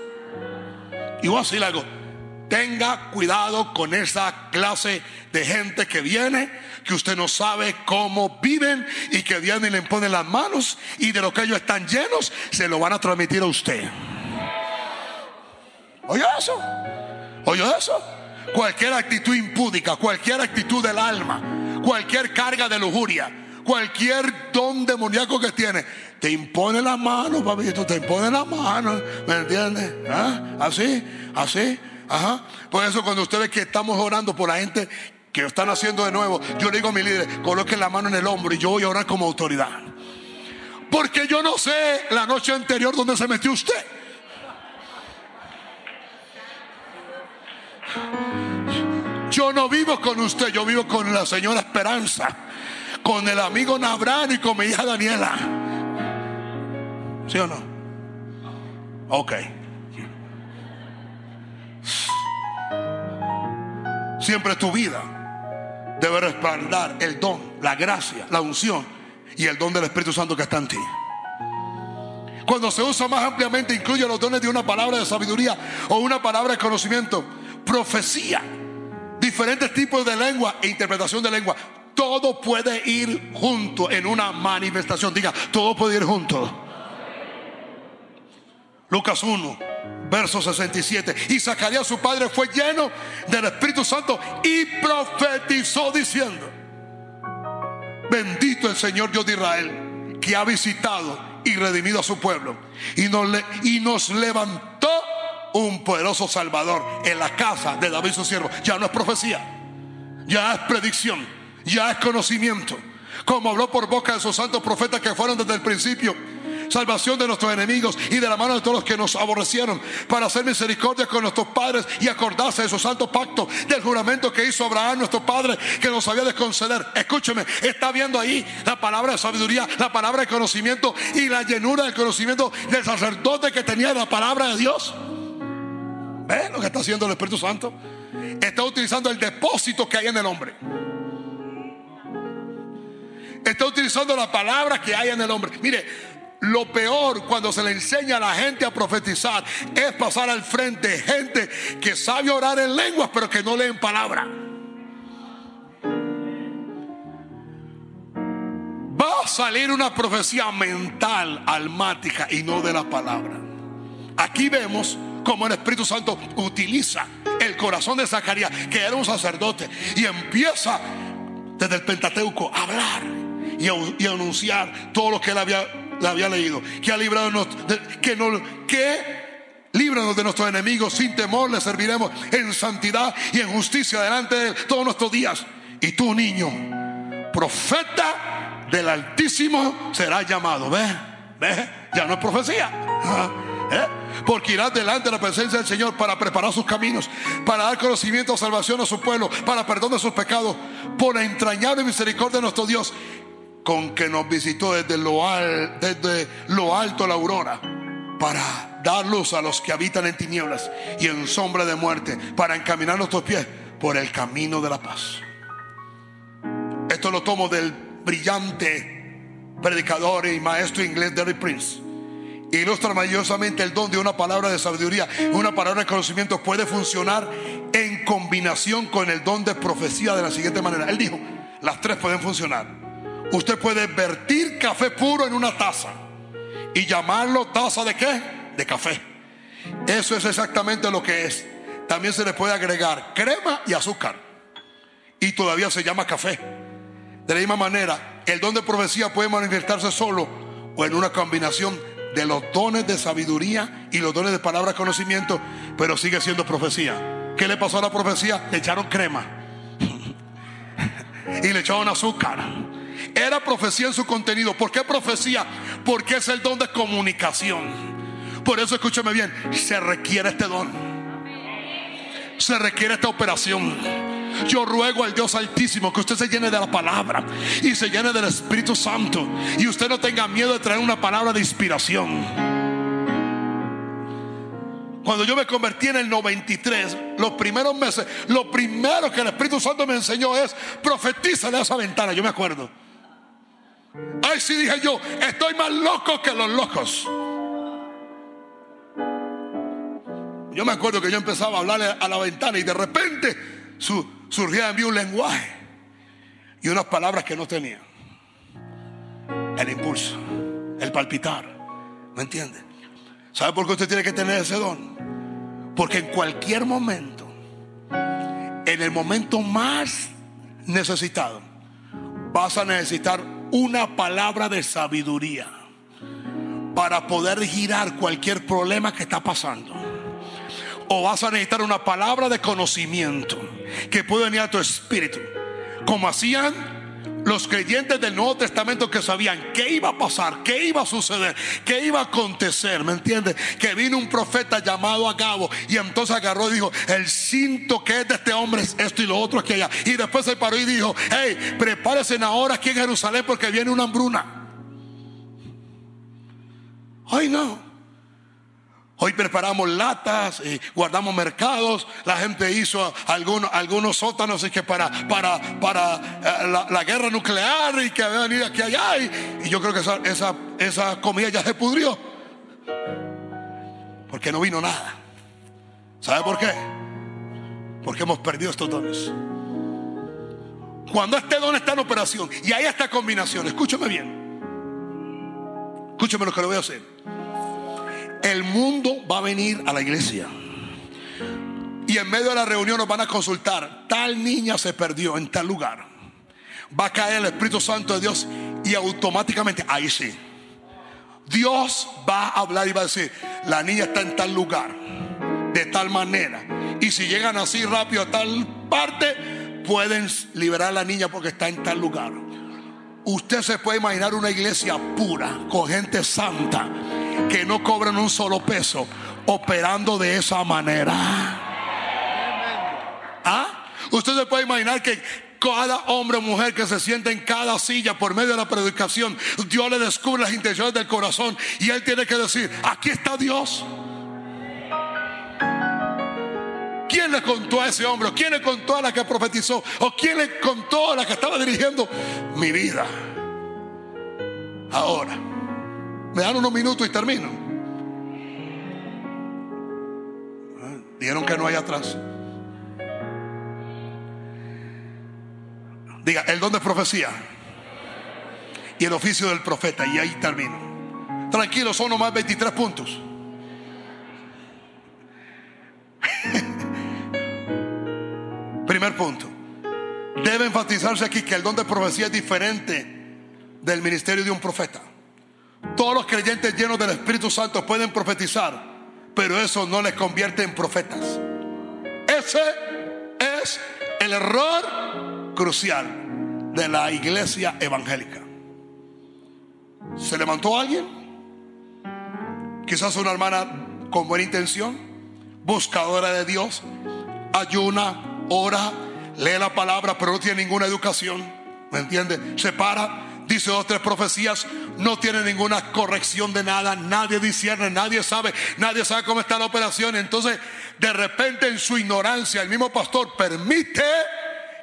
Y voy a decir algo. Tenga cuidado con esa clase de gente que viene, que usted no sabe cómo viven y que vienen y le ponen las manos y de lo que ellos están llenos se lo van a transmitir a usted. ¿Oye eso? ¿Oye eso? Cualquier actitud impúdica, cualquier actitud del alma, cualquier carga de lujuria, cualquier don demoníaco que tiene, te impone la mano, papito, te impone la mano, ¿me entiendes? ¿Ah? Así, así, ajá. Por eso cuando ustedes que estamos orando por la gente que están haciendo de nuevo, yo le digo a mi líder, coloquen la mano en el hombro y yo voy a orar como autoridad. Porque yo no sé la noche anterior dónde se metió usted. Yo no vivo con usted, yo vivo con la señora Esperanza, con el amigo Nabrán y con mi hija Daniela. ¿Sí o no? Ok. Siempre tu vida debe respaldar el don, la gracia, la unción y el don del Espíritu Santo que está en ti. Cuando se usa más ampliamente, incluye los dones de una palabra de sabiduría o una palabra de conocimiento, profecía, diferentes tipos de lengua e interpretación de lengua. Todo puede ir junto en una manifestación. Diga, todo puede ir junto. Lucas 1, verso 67. Y Zacarías, su padre, fue lleno del Espíritu Santo y profetizó diciendo: Bendito el Señor Dios de Israel, que ha visitado y redimido a su pueblo y nos, levantó un poderoso Salvador en la casa de David su siervo. Ya no es profecía, ya es predicción, ya es conocimiento. Como habló por boca de sus santos profetas que fueron desde el principio salvación de nuestros enemigos y de la mano de todos los que nos aborrecieron, para hacer misericordia con nuestros padres y acordarse de su santo pacto, del juramento que hizo Abraham, nuestro padre, que nos había de conceder. Escúcheme, está viendo ahí la palabra de sabiduría, la palabra de conocimiento y la llenura del conocimiento del sacerdote que tenía la palabra de Dios. ¿Ve lo que está haciendo el Espíritu Santo? Está utilizando el depósito que hay en el hombre. Está utilizando la palabra que hay en el hombre. Mire, lo peor cuando se le enseña a la gente a profetizar es pasar al frente gente que sabe orar en lenguas pero que no leen palabra. Va a salir una profecía mental, almática y no de la palabra. Aquí vemos cómo el Espíritu Santo utiliza el corazón de Zacarías, que era un sacerdote, y empieza desde el Pentateuco a hablar y anunciar todo lo que él había la había leído, que ha librado de, que no, líbranos de nuestros enemigos, sin temor le serviremos en santidad y en justicia delante de él todos nuestros días. Y tú, niño, profeta del Altísimo, será llamado. ¿Ve? ¿Ve? Ya no es profecía. ¿Eh? Porque irás delante de la presencia del Señor para preparar sus caminos, para dar conocimiento, salvación a su pueblo, para perdón de sus pecados, por la entrañable misericordia de nuestro Dios con que nos visitó desde lo, alto la aurora para dar luz a los que habitan en tinieblas y en sombra de muerte, para encaminar nuestros pies por el camino de la paz. Esto lo tomo del brillante predicador y maestro inglés Derry Prince. ilustra maravillosamente el don de una palabra de sabiduría, una palabra de conocimiento puede funcionar en combinación con el don de profecía de la siguiente manera. Él dijo, las tres pueden funcionar. Usted puede vertir café puro en una taza y llamarlo taza de qué? De café. Eso es exactamente lo que es. También se le puede agregar crema y azúcar. Y todavía se llama café. De la misma manera, el don de profecía puede manifestarse solo o en una combinación de los dones de sabiduría y los dones de palabra conocimiento, pero sigue siendo profecía. ¿Qué le pasó a la profecía? Le echaron crema [LAUGHS] y le echaron azúcar. Era profecía en su contenido. ¿Por qué profecía? Porque es el don de comunicación. Por eso escúcheme bien, se requiere este don. Se requiere esta operación. Yo ruego al Dios Altísimo que usted se llene de la palabra y se llene del Espíritu Santo y usted no tenga miedo de traer una palabra de inspiración. Cuando yo me convertí en el 93, los primeros meses, lo primero que el Espíritu Santo me enseñó es profetízale a esa ventana. Yo me acuerdo. Ay, sí dije yo, estoy más loco que los locos. Yo me acuerdo que yo empezaba a hablarle a la ventana y de repente surgía en mí un lenguaje y unas palabras que no tenía. El impulso, el palpitar. ¿Me entiende? ¿Sabe por qué usted tiene que tener ese don? Porque en cualquier momento, en el momento más necesitado, vas a necesitar una palabra de sabiduría para poder girar cualquier problema que está pasando. O vas a necesitar una palabra de conocimiento que puede venir a tu espíritu. Como hacían los creyentes del Nuevo Testamento que sabían qué iba a pasar, qué iba a suceder, qué iba a acontecer, ¿me entiendes? Que vino un profeta llamado Agabo y entonces agarró y dijo, el cinto que es de este hombre es esto y lo otro que allá. Y después se paró y dijo, hey, prepárense ahora aquí en Jerusalén porque viene una hambruna. Ay no. Hoy preparamos latas, y guardamos mercados. La gente hizo algunos, sótanos y que para, para, para eh, la, guerra nuclear y que a venir aquí allá. Y, yo creo que esa, esa, esa comida ya se pudrió. Porque no vino nada. ¿Sabe por qué? Porque hemos perdido estos dones. Cuando este don está en operación y hay esta combinación, escúchame bien. Escúchame lo que le voy a hacer el mundo va a venir a la iglesia. Y en medio de la reunión nos van a consultar, tal niña se perdió en tal lugar. Va a caer el Espíritu Santo de Dios y automáticamente, ahí sí. Dios va a hablar y va a decir, la niña está en tal lugar, de tal manera. Y si llegan así rápido a tal parte, pueden liberar a la niña porque está en tal lugar. Usted se puede imaginar una iglesia pura, con gente santa, que no cobran un solo peso, operando de esa manera. ¿Ah? Usted se puede imaginar que cada hombre o mujer que se sienta en cada silla por medio de la predicación, Dios le descubre las intenciones del corazón y él tiene que decir, aquí está Dios. ¿Quién le contó a ese hombre? ¿Quién le contó a la que profetizó? ¿O quién le contó a la que estaba dirigiendo mi vida? Ahora. Me dan unos minutos y termino. Dijeron que no hay atrás. Diga, el don de profecía y el oficio del profeta. Y ahí termino. Tranquilo, son nomás 23 puntos. [LAUGHS] Primer punto. Debe enfatizarse aquí que el don de profecía es diferente del ministerio de un profeta. Todos los creyentes llenos del Espíritu Santo pueden profetizar, pero eso no les convierte en profetas. Ese es el error crucial de la iglesia evangélica. ¿Se levantó alguien? Quizás una hermana con buena intención, buscadora de Dios, ayuna, ora, lee la palabra, pero no tiene ninguna educación. ¿Me entiende? Se para dice dos tres profecías, no tiene ninguna corrección de nada, nadie discierne, nadie sabe, nadie sabe cómo está la operación. Entonces, de repente en su ignorancia, el mismo pastor permite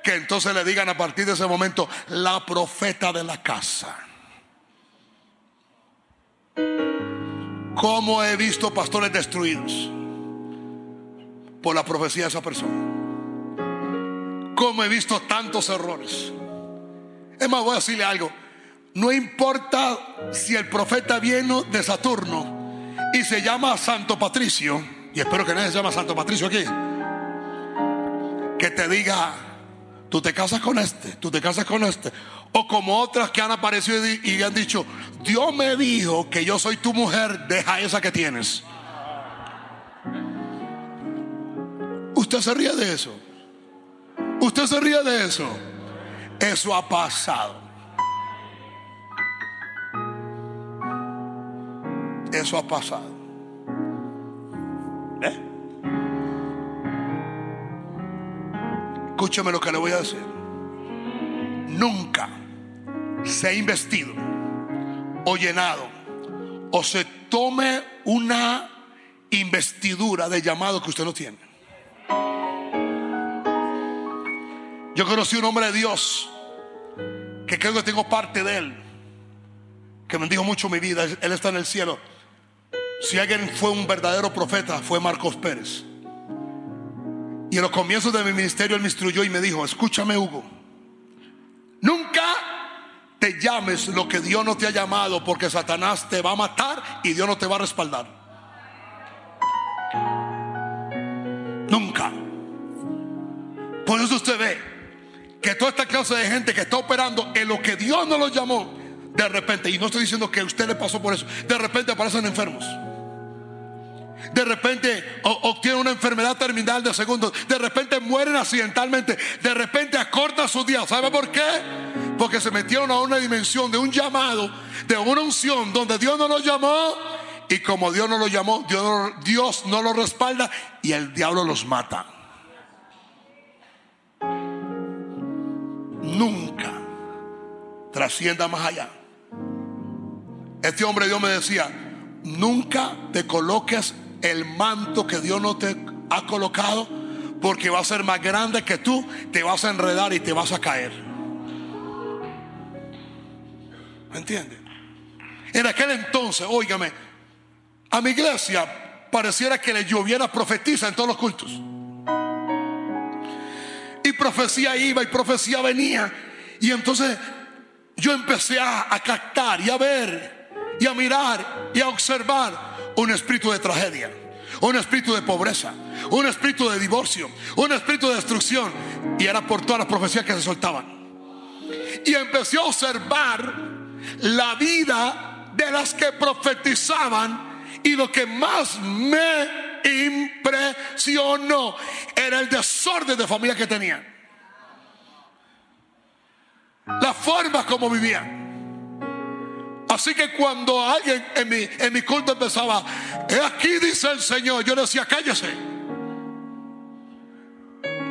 que entonces le digan a partir de ese momento la profeta de la casa. ¿Cómo he visto pastores destruidos? Por la profecía de esa persona. ¿Cómo he visto tantos errores? Es más, voy a decirle algo. No importa si el profeta viene de Saturno y se llama Santo Patricio, y espero que nadie se llama Santo Patricio aquí, que te diga, tú te casas con este, tú te casas con este. O como otras que han aparecido y han dicho, Dios me dijo que yo soy tu mujer, deja esa que tienes. Usted se ríe de eso. Usted se ríe de eso. Eso ha pasado. Eso ha pasado. ¿Eh? Escúcheme lo que le voy a decir. Nunca se ha investido o llenado o se tome una investidura de llamado que usted no tiene. Yo conocí un hombre de Dios que creo que tengo parte de él, que me dijo mucho mi vida. Él está en el cielo. Si alguien fue un verdadero profeta, fue Marcos Pérez. Y en los comienzos de mi ministerio él me instruyó y me dijo, escúchame Hugo, nunca te llames lo que Dios no te ha llamado porque Satanás te va a matar y Dios no te va a respaldar. Nunca. Por eso usted ve que toda esta clase de gente que está operando en lo que Dios no lo llamó, de repente, y no estoy diciendo que usted le pasó por eso, de repente aparecen enfermos de repente obtienen una enfermedad terminal de segundos, de repente mueren accidentalmente, de repente acortan sus días. ¿Sabe por qué? Porque se metieron a una dimensión de un llamado, de una unción donde Dios no los llamó y como Dios no lo llamó, Dios, Dios no lo respalda y el diablo los mata. Nunca trascienda más allá. Este hombre Dios me decía, nunca te coloques el manto que Dios no te ha colocado porque va a ser más grande que tú, te vas a enredar y te vas a caer. ¿Me entiendes? En aquel entonces, óigame, a mi iglesia pareciera que le lloviera profetiza en todos los cultos. Y profecía iba y profecía venía. Y entonces yo empecé a, a captar y a ver y a mirar y a observar un espíritu de tragedia, un espíritu de pobreza, un espíritu de divorcio, un espíritu de destrucción. Y era por todas las profecías que se soltaban. Y empecé a observar la vida de las que profetizaban y lo que más me impresionó era el desorden de familia que tenían. La forma como vivían. Así que cuando alguien en mi, en mi culto empezaba, aquí dice el Señor, yo decía, cállese.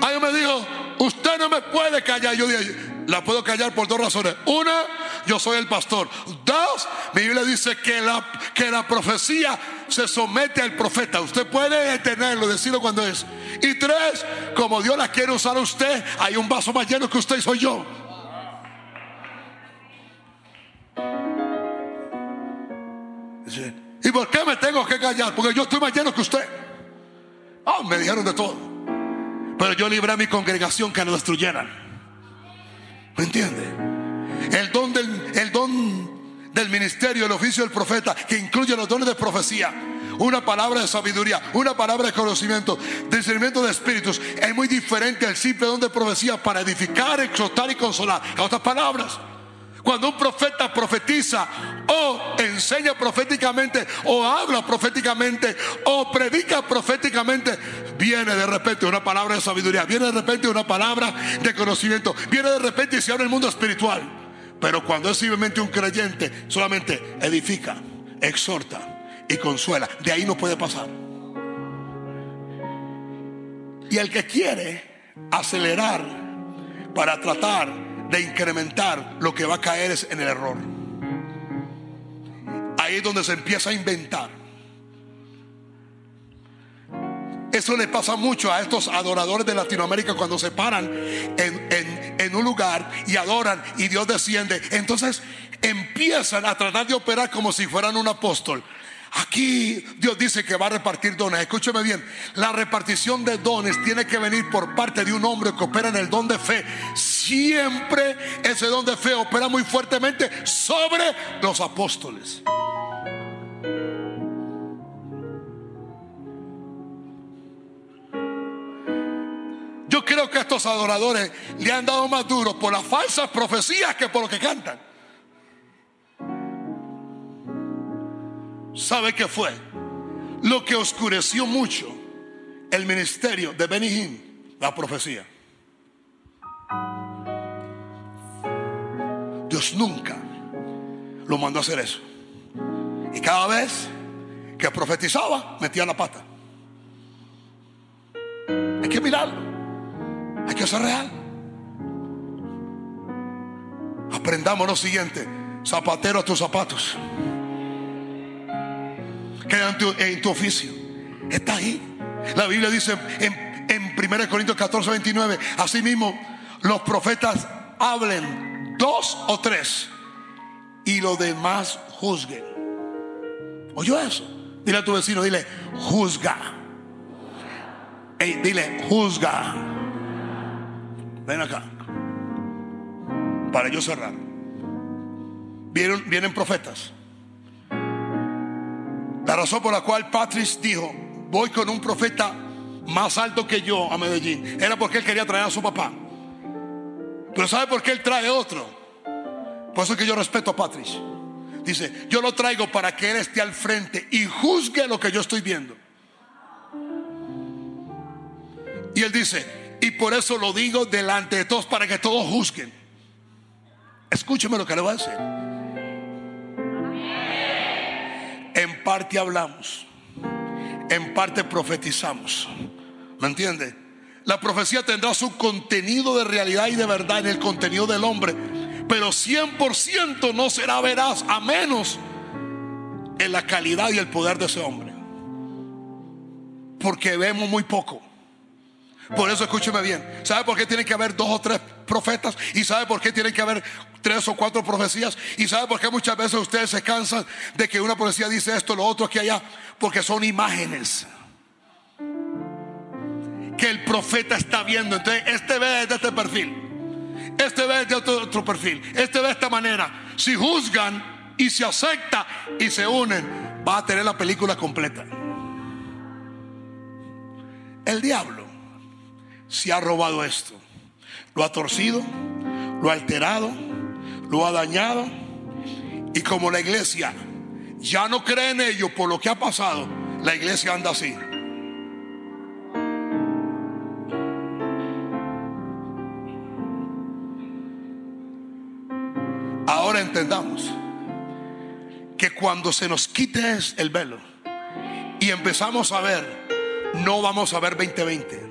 Alguien me dijo, usted no me puede callar. Yo dije, la puedo callar por dos razones. Una, yo soy el pastor. Dos, mi Biblia dice que la, que la profecía se somete al profeta. Usted puede detenerlo, decirlo cuando es. Y tres, como Dios la quiere usar a usted, hay un vaso más lleno que usted y soy yo. ¿Y por qué me tengo que callar? Porque yo estoy más lleno que usted. Oh, me dijeron de todo. Pero yo libré a mi congregación que no destruyeran. ¿Me entiende? El don del, el don del ministerio, el oficio del profeta, que incluye los dones de profecía, una palabra de sabiduría, una palabra de conocimiento, discernimiento de espíritus, es muy diferente al simple don de profecía para edificar, exhortar y consolar. En otras palabras, cuando un profeta profetiza o enseña proféticamente o habla proféticamente o predica proféticamente, viene de repente una palabra de sabiduría, viene de repente una palabra de conocimiento, viene de repente y se abre el mundo espiritual. Pero cuando es simplemente un creyente, solamente edifica, exhorta y consuela. De ahí no puede pasar. Y el que quiere acelerar para tratar de incrementar, lo que va a caer es en el error. Ahí es donde se empieza a inventar. Eso le pasa mucho a estos adoradores de Latinoamérica cuando se paran en, en, un lugar y adoran y Dios desciende. Entonces empiezan a tratar de operar como si fueran un apóstol. Aquí Dios dice que va a repartir dones. Escúcheme bien, la repartición de dones tiene que venir por parte de un hombre que opera en el don de fe. Siempre ese don de fe opera muy fuertemente sobre los apóstoles. Yo creo que estos adoradores le han dado más duro por las falsas profecías que por lo que cantan. ¿Sabe qué fue? Lo que oscureció mucho el ministerio de Benihim, la profecía. Dios nunca lo mandó a hacer eso. Y cada vez que profetizaba, metía la pata. Hay que mirarlo. Hay que ser real. Aprendamos lo siguiente. Zapatero a tus zapatos. Queda en tu, en tu oficio. Está ahí. La Biblia dice en, en 1 Corintios 14, 29. Asimismo, los profetas hablen dos o tres y los demás juzguen. ¿Oyó eso? Dile a tu vecino, dile, juzga. Ey, dile, juzga. Ven acá. Para yo cerrar. Vienen profetas. La razón por la cual Patrick dijo, voy con un profeta más alto que yo a Medellín, era porque él quería traer a su papá. Pero ¿sabe por qué él trae otro? Por eso es que yo respeto a Patrick. Dice, yo lo traigo para que él esté al frente y juzgue lo que yo estoy viendo. Y él dice, y por eso lo digo delante de todos para que todos juzguen. Escúcheme lo que le voy a decir. Parte hablamos, en parte profetizamos. ¿Me entiende? La profecía tendrá su contenido de realidad y de verdad en el contenido del hombre, pero 100% no será veraz a menos en la calidad y el poder de ese hombre. Porque vemos muy poco. Por eso escúcheme bien. ¿Sabe por qué tiene que haber dos o tres profetas? ¿Y sabe por qué tiene que haber tres o cuatro profecías? ¿Y sabe por qué muchas veces ustedes se cansan de que una profecía dice esto, lo otro, aquí, allá? Porque son imágenes que el profeta está viendo. Entonces, este ve de este perfil. Este ve de otro, otro perfil. Este ve de esta manera. Si juzgan y se acepta y se unen, va a tener la película completa. El diablo se ha robado esto. Lo ha torcido, lo ha alterado, lo ha dañado. Y como la iglesia ya no cree en ello por lo que ha pasado, la iglesia anda así. Ahora entendamos que cuando se nos quite el velo y empezamos a ver, no vamos a ver 2020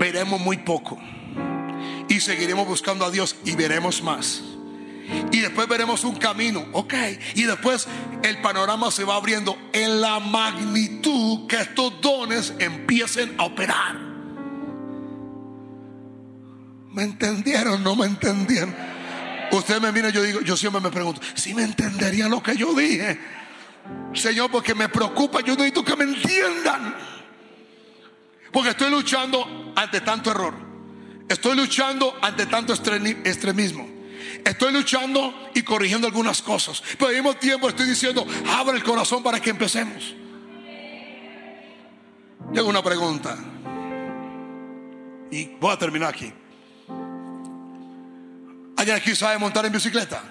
veremos muy poco. Y seguiremos buscando a Dios y veremos más. Y después veremos un camino, ok. Y después el panorama se va abriendo en la magnitud que estos dones empiecen a operar. ¿Me entendieron? ¿No me entendieron? Usted me mira, yo digo, yo siempre me pregunto, si me entendería lo que yo dije. Señor, porque me preocupa, yo necesito que me entiendan. Porque estoy luchando ante tanto error. Estoy luchando ante tanto extremismo. Estoy luchando y corrigiendo algunas cosas. Pero al mismo tiempo estoy diciendo, abre el corazón para que empecemos. Tengo una pregunta. Y voy a terminar aquí. ¿Alguien aquí sabe montar en bicicleta?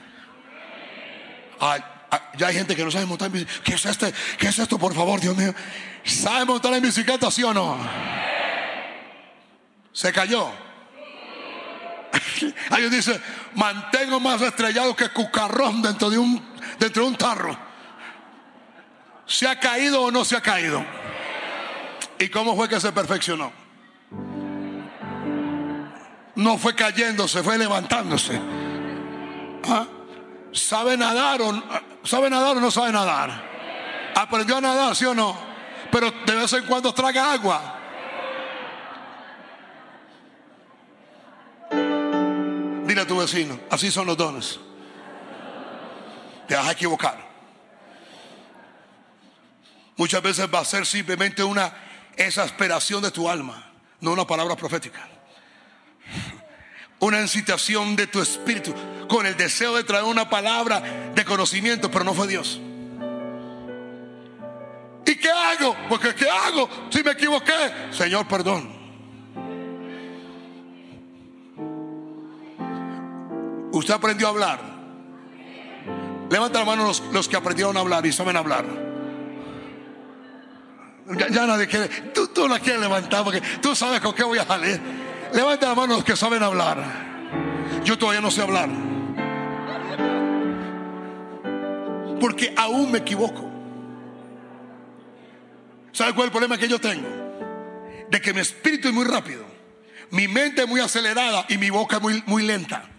Ya hay gente que no sabe montar en bicicleta. ¿Qué es, este? ¿Qué es esto, por favor, Dios mío? ¿Sabe montar en bicicleta, sí o no? ¿Se cayó? [LAUGHS] Alguien dice, mantengo más estrellado que cucarrón dentro de un, dentro de un tarro. ¿Se ha caído o no se ha caído? ¿Y cómo fue que se perfeccionó? No fue cayéndose, fue levantándose. ¿Ah? ¿Sabe nadar o, ¿Sabe nadar o no sabe nadar? ¿Aprendió a nadar, sí o no? Pero de vez en cuando traga agua. Dile a tu vecino, así son los dones. Te vas a equivocar. Muchas veces va a ser simplemente una exasperación de tu alma, no una palabra profética. Una incitación de tu espíritu con el deseo de traer una palabra de conocimiento, pero no fue Dios. ¿Y qué hago? Porque ¿qué hago si me equivoqué? Señor, perdón. ¿Usted aprendió a hablar? Levanta la mano los, que aprendieron a hablar y saben hablar. Ya, nadie quiere. Tú, tú la quieres levantar porque tú sabes con qué voy a salir. Levanta la mano los que saben hablar. Yo todavía no sé hablar. Porque aún me equivoco. ¿Sabe cuál es el problema que yo tengo? De que mi espíritu es muy rápido, mi mente es muy acelerada y mi boca es muy, muy lenta.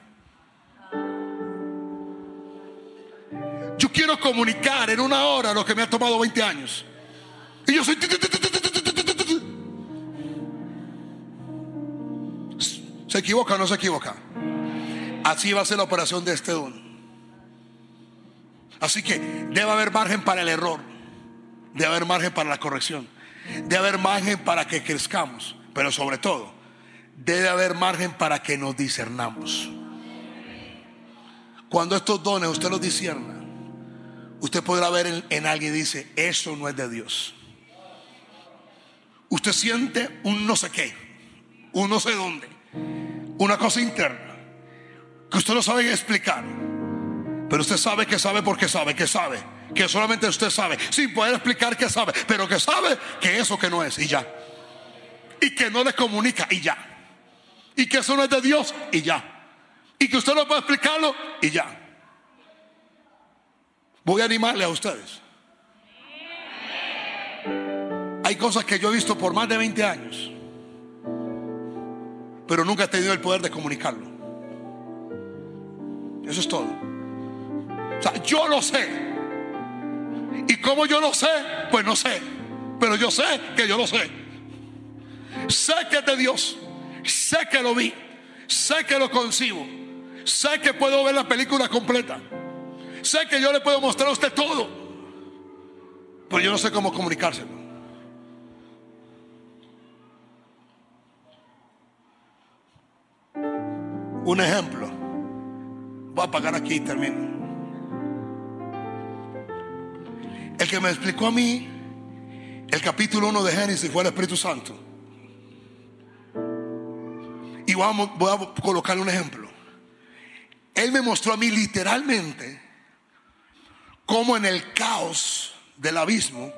Yo quiero comunicar en una hora lo que me ha tomado 20 años. Y yo soy... ¿Se equivoca o no se equivoca? Así va a ser la operación de este don. Así que debe haber margen para el error. Debe haber margen para la corrección. Debe haber margen para que crezcamos. Pero sobre todo, debe haber margen para que nos discernamos. Cuando estos dones usted los discierna, usted podrá ver en, alguien y dice, eso no es de Dios. Usted siente un no sé qué, un no sé dónde, una cosa interna que usted no sabe explicar, pero usted sabe que sabe porque sabe que sabe que solamente usted sabe, sin poder explicar que sabe, pero que sabe que eso que no es y ya. Y que no le comunica y ya. Y que eso no es de Dios y ya. Y que usted no puede explicarlo y ya. Voy a animarle a ustedes. Hay cosas que yo he visto por más de 20 años, pero nunca he tenido el poder de comunicarlo. Eso es todo. Yo lo sé. Y como yo lo sé, pues no sé. Pero yo sé que yo lo sé. Sé que es de Dios. Sé que lo vi. Sé que lo concibo. Sé que puedo ver la película completa. Sé que yo le puedo mostrar a usted todo. Pero yo no sé cómo comunicárselo. Un ejemplo. Voy a apagar aquí y termino. El que me explicó a mí el capítulo 1 de Génesis fue el Espíritu Santo. Y voy a colocarle un ejemplo. Él me mostró a mí literalmente cómo en el caos del abismo,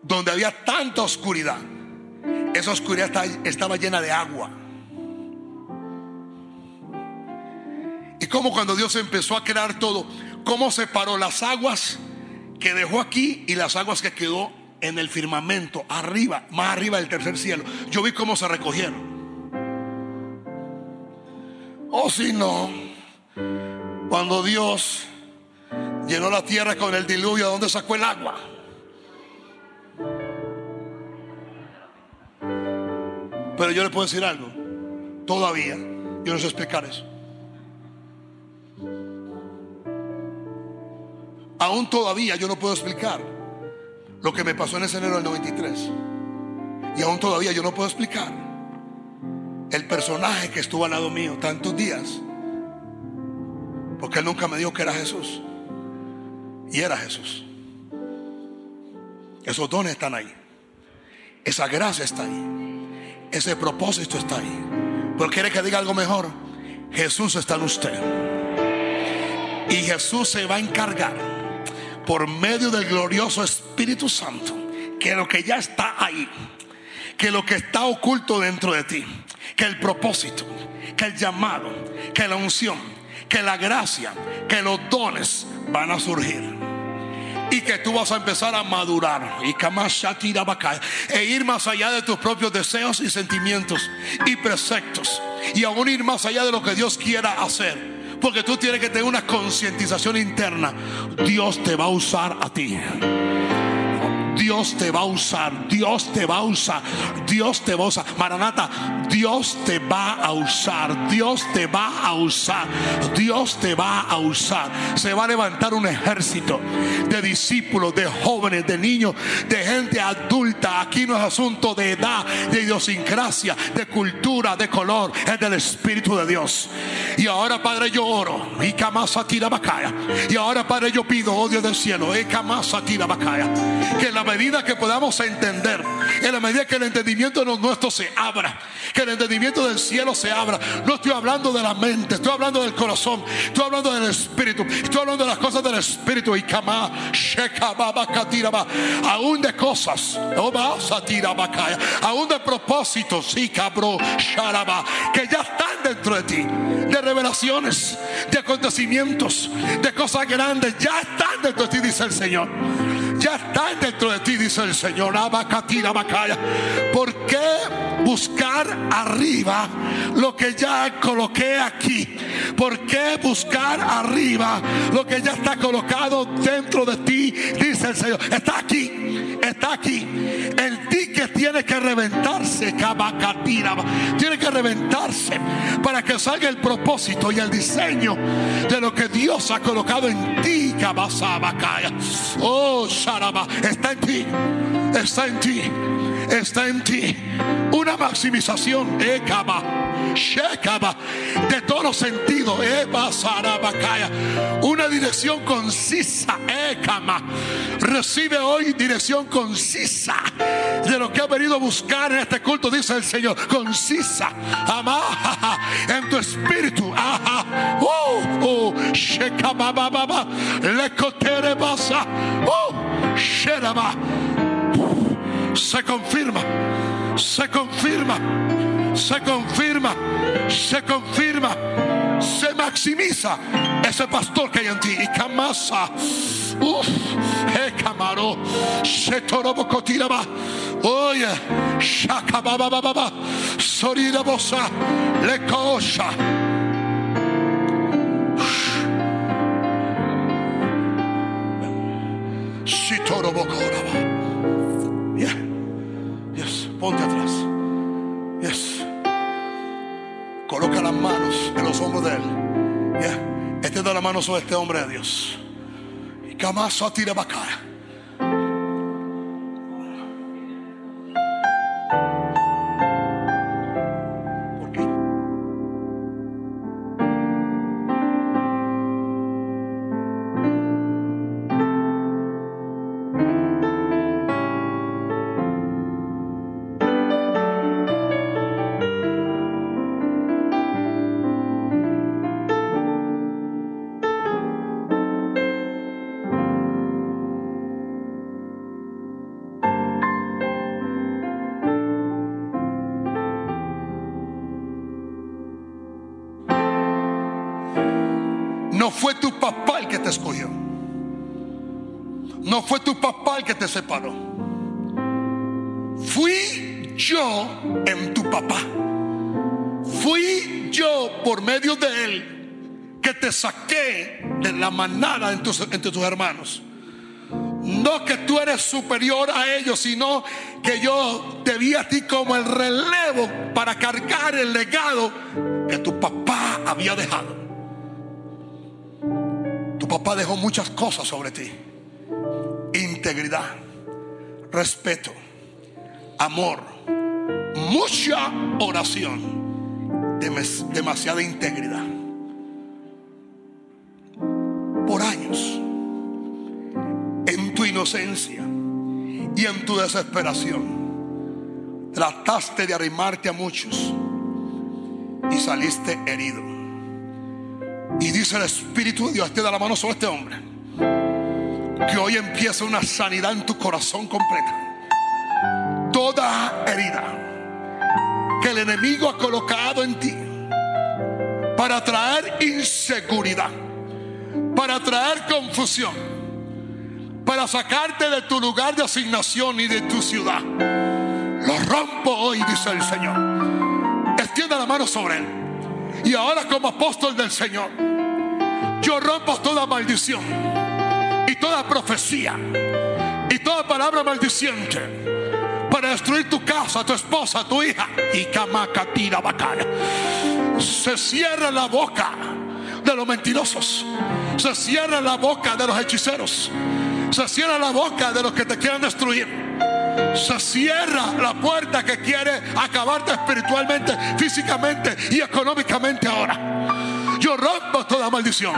donde había tanta oscuridad, esa oscuridad estaba llena de agua. Y como cuando Dios empezó a crear todo, cómo separó las aguas que dejó aquí y las aguas que quedó en el firmamento, arriba, más arriba del tercer cielo. Yo vi cómo se recogieron. O oh, si no, cuando Dios llenó la tierra con el diluvio, ¿de dónde sacó el agua? Pero yo le puedo decir algo, todavía, yo no sé explicar eso. Aún todavía yo no puedo explicar lo que me pasó en ese enero del 93. Y aún todavía yo no puedo explicar el personaje que estuvo al lado mío tantos días. Porque él nunca me dijo que era Jesús. Y era Jesús. Esos dones están ahí. Esa gracia está ahí. Ese propósito está ahí. Pero quiere que diga algo mejor. Jesús está en usted. Y Jesús se va a encargar por medio del glorioso Espíritu Santo, que lo que ya está ahí, que lo que está oculto dentro de ti, que el propósito, que el llamado, que la unción, que la gracia, que los dones van a surgir. Y que tú vas a empezar a madurar. Y e ir más allá de tus propios deseos y sentimientos y preceptos. Y aún ir más allá de lo que Dios quiera hacer. Porque tú tienes que tener una concientización interna. Dios te va a usar a ti. Dios te va a usar, Dios te va a usar, Dios te va a usar. Maranata, Dios te va a usar, Dios te va a usar, Dios te va a usar. Se va a levantar un ejército de discípulos, de jóvenes, de niños, de gente adulta. Aquí no es asunto de edad, de idiosincrasia, de cultura, de color, es del Espíritu de Dios. Y ahora, Padre, yo oro. Y Y ahora, Padre, yo pido, odio del cielo. Y Que en la medida que podamos entender, en la medida que el entendimiento nuestro se abra, que el entendimiento del cielo se abra. No estoy hablando de la mente, estoy hablando del corazón, estoy hablando del espíritu, estoy hablando de las cosas del espíritu. Y aún de cosas, aún de propósitos, y que ya están dentro de ti, de revelaciones, de acontecimientos, de cosas grandes, ya están dentro de ti, dice el Señor. Ya están dentro de ti, dice el Señor. ¿Por qué buscar arriba lo que ya coloqué aquí? ¿Por qué buscar arriba lo que ya está colocado dentro de ti? Dice el Señor. Está aquí, está aquí. El que tiene que reventarse, tiene que reventarse para que salga el propósito y el diseño de lo que Dios ha colocado en ti, Oh, Sharaba, está en ti, está en ti, está en ti. Una maximización, Ekaba de todos los sentidos. Una dirección concisa. Recibe hoy dirección concisa de lo que ha venido a buscar en este culto, dice el Señor. Concisa. En tu espíritu. Se confirma, se confirma. Se confirma, se confirma, se maximiza ese pastor que hay en ti. Y camasa, uff, he camaro, se torobo cotiraba, oye, shakababa baba, sorida bosa, le cocha. Yeah. Yes, ponte atrás. Yes. Coloca las manos en los hombros de él. Yeah. Extienda la mano sobre este hombre de Dios. Y camazo tira cara. Saqué de la manada entre tus, entre tus hermanos. No que tú eres superior a ellos, sino que yo te vi a ti como el relevo para cargar el legado que tu papá había dejado. Tu papá dejó muchas cosas sobre ti integridad, respeto, amor, mucha oración, demasiada integridad. Por años, en tu inocencia y en tu desesperación, trataste de arrimarte a muchos y saliste herido. Y dice el Espíritu de Dios, te da la mano sobre este hombre que hoy empieza una sanidad en tu corazón completa. Toda herida que el enemigo ha colocado en ti para traer inseguridad, para traer confusión, para sacarte de tu lugar de asignación y de tu ciudad. Lo rompo hoy, dice el Señor. Extienda la mano sobre él. Y ahora como apóstol del Señor, yo rompo toda maldición y toda profecía toda palabra maldiciente para destruir tu casa, tu esposa, tu hija y tira bacana. Se cierra la boca de los mentirosos. Se cierra la boca de los hechiceros. Se cierra la boca de los que te quieren destruir. Se cierra la puerta que quiere acabarte espiritualmente, físicamente y económicamente ahora. Yo rompo toda maldición.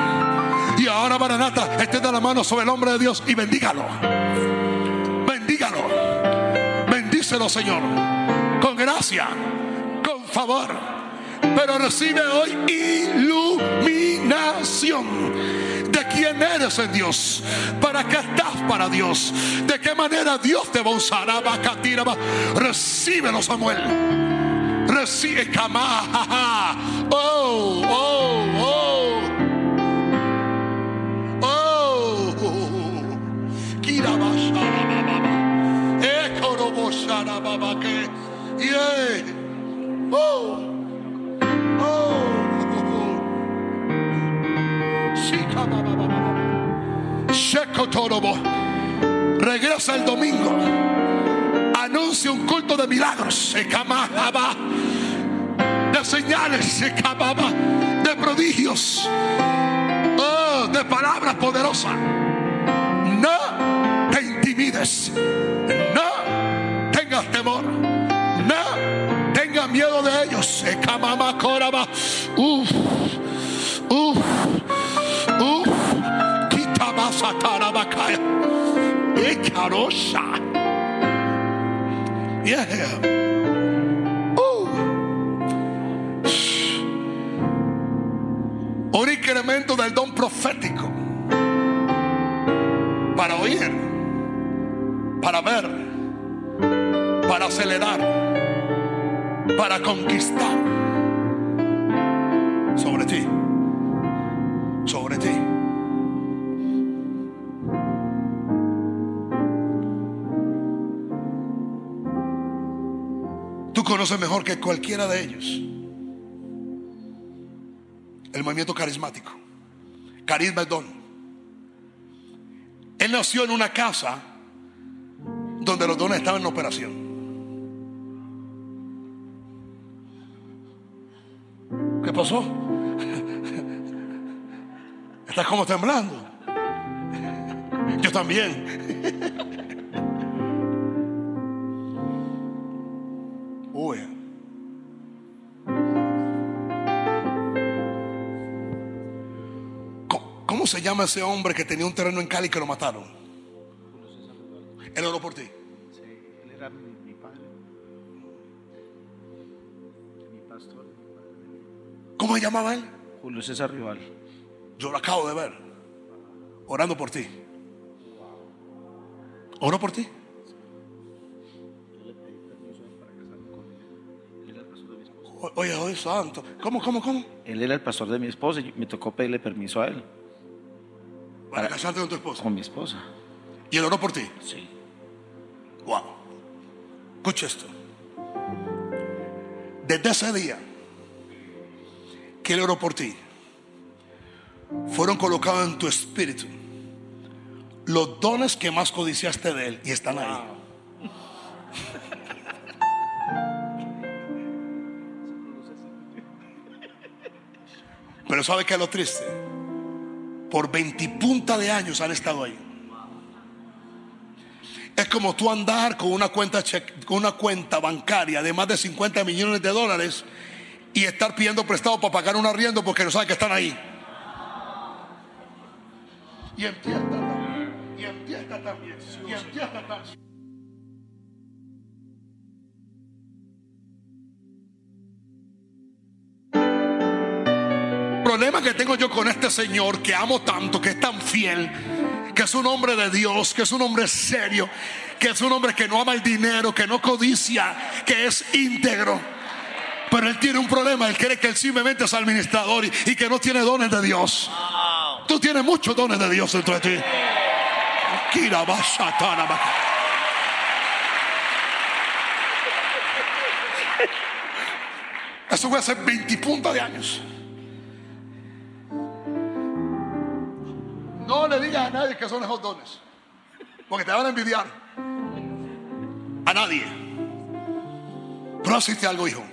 Y ahora, Maranata, extienda la mano sobre el hombre de Dios y bendígalo. Bendígalo. Bendícelo, Señor. Con gracia, con favor pero recibe hoy iluminación de quién eres en Dios, para qué estás para Dios, de qué manera Dios te va a usar. Recíbelo, Samuel. Recibe, cama. [LAUGHS] Oh, oh, oh. Oh, yeah. Oh. Regresa el domingo. Anuncia un culto de milagros. De señales. De prodigios. Oh, de palabras poderosas. No te intimides. No tengas temor. No tengas miedo de ellos. Uf. Uf. Yeah. Un incremento del don profético. Para oír, para ver, para acelerar, para conquistar. Sobre ti, sobre ti. Conoce mejor que cualquiera de ellos el movimiento carismático. Carisma es don. Él nació en una casa donde los dones estaban en operación. ¿Qué pasó? [LAUGHS] Estás como temblando. Yo también. ¿Cómo se llama ese hombre que tenía un terreno en Cali que lo mataron? Él oró por ti. Sí, él era mi, padre. Mi pastor. ¿Cómo se llamaba él? Julio César Rival. Yo lo acabo de ver. Orando por ti. ¿Oró por ti? Oye, oye, santo. ¿Cómo, cómo, cómo? Él era el pastor de mi esposa y me tocó pedirle permiso a él. ¿Para, casarte con tu esposa? Con mi esposa. ¿Y él oró por ti? Sí. Wow. Escucha esto. Desde ese día que él oró por ti, fueron colocados en tu espíritu los dones que más codiciaste de él y están ahí. Pero ¿sabe qué es lo triste? Por veintipunta de años han estado ahí. Es como tú andar con una cuenta, con una cuenta bancaria de más de 50 millones de dólares y estar pidiendo prestado para pagar un arriendo porque no sabe que están ahí. Y empieza también. Y empieza también. Y empieza también. Problema que tengo yo con este Señor que amo tanto, que es tan fiel, que es un hombre de Dios, que es un hombre serio, que es un hombre que no ama el dinero, que no codicia, que es íntegro. Pero él tiene un problema, él cree que él simplemente es administrador y, que no tiene dones de Dios. Tú tienes muchos dones de Dios dentro de ti. Eso fue hace 20 puntos de años. No le digas a nadie que son esos dones. Porque te van a envidiar. A nadie. Pero asiste algo, hijo.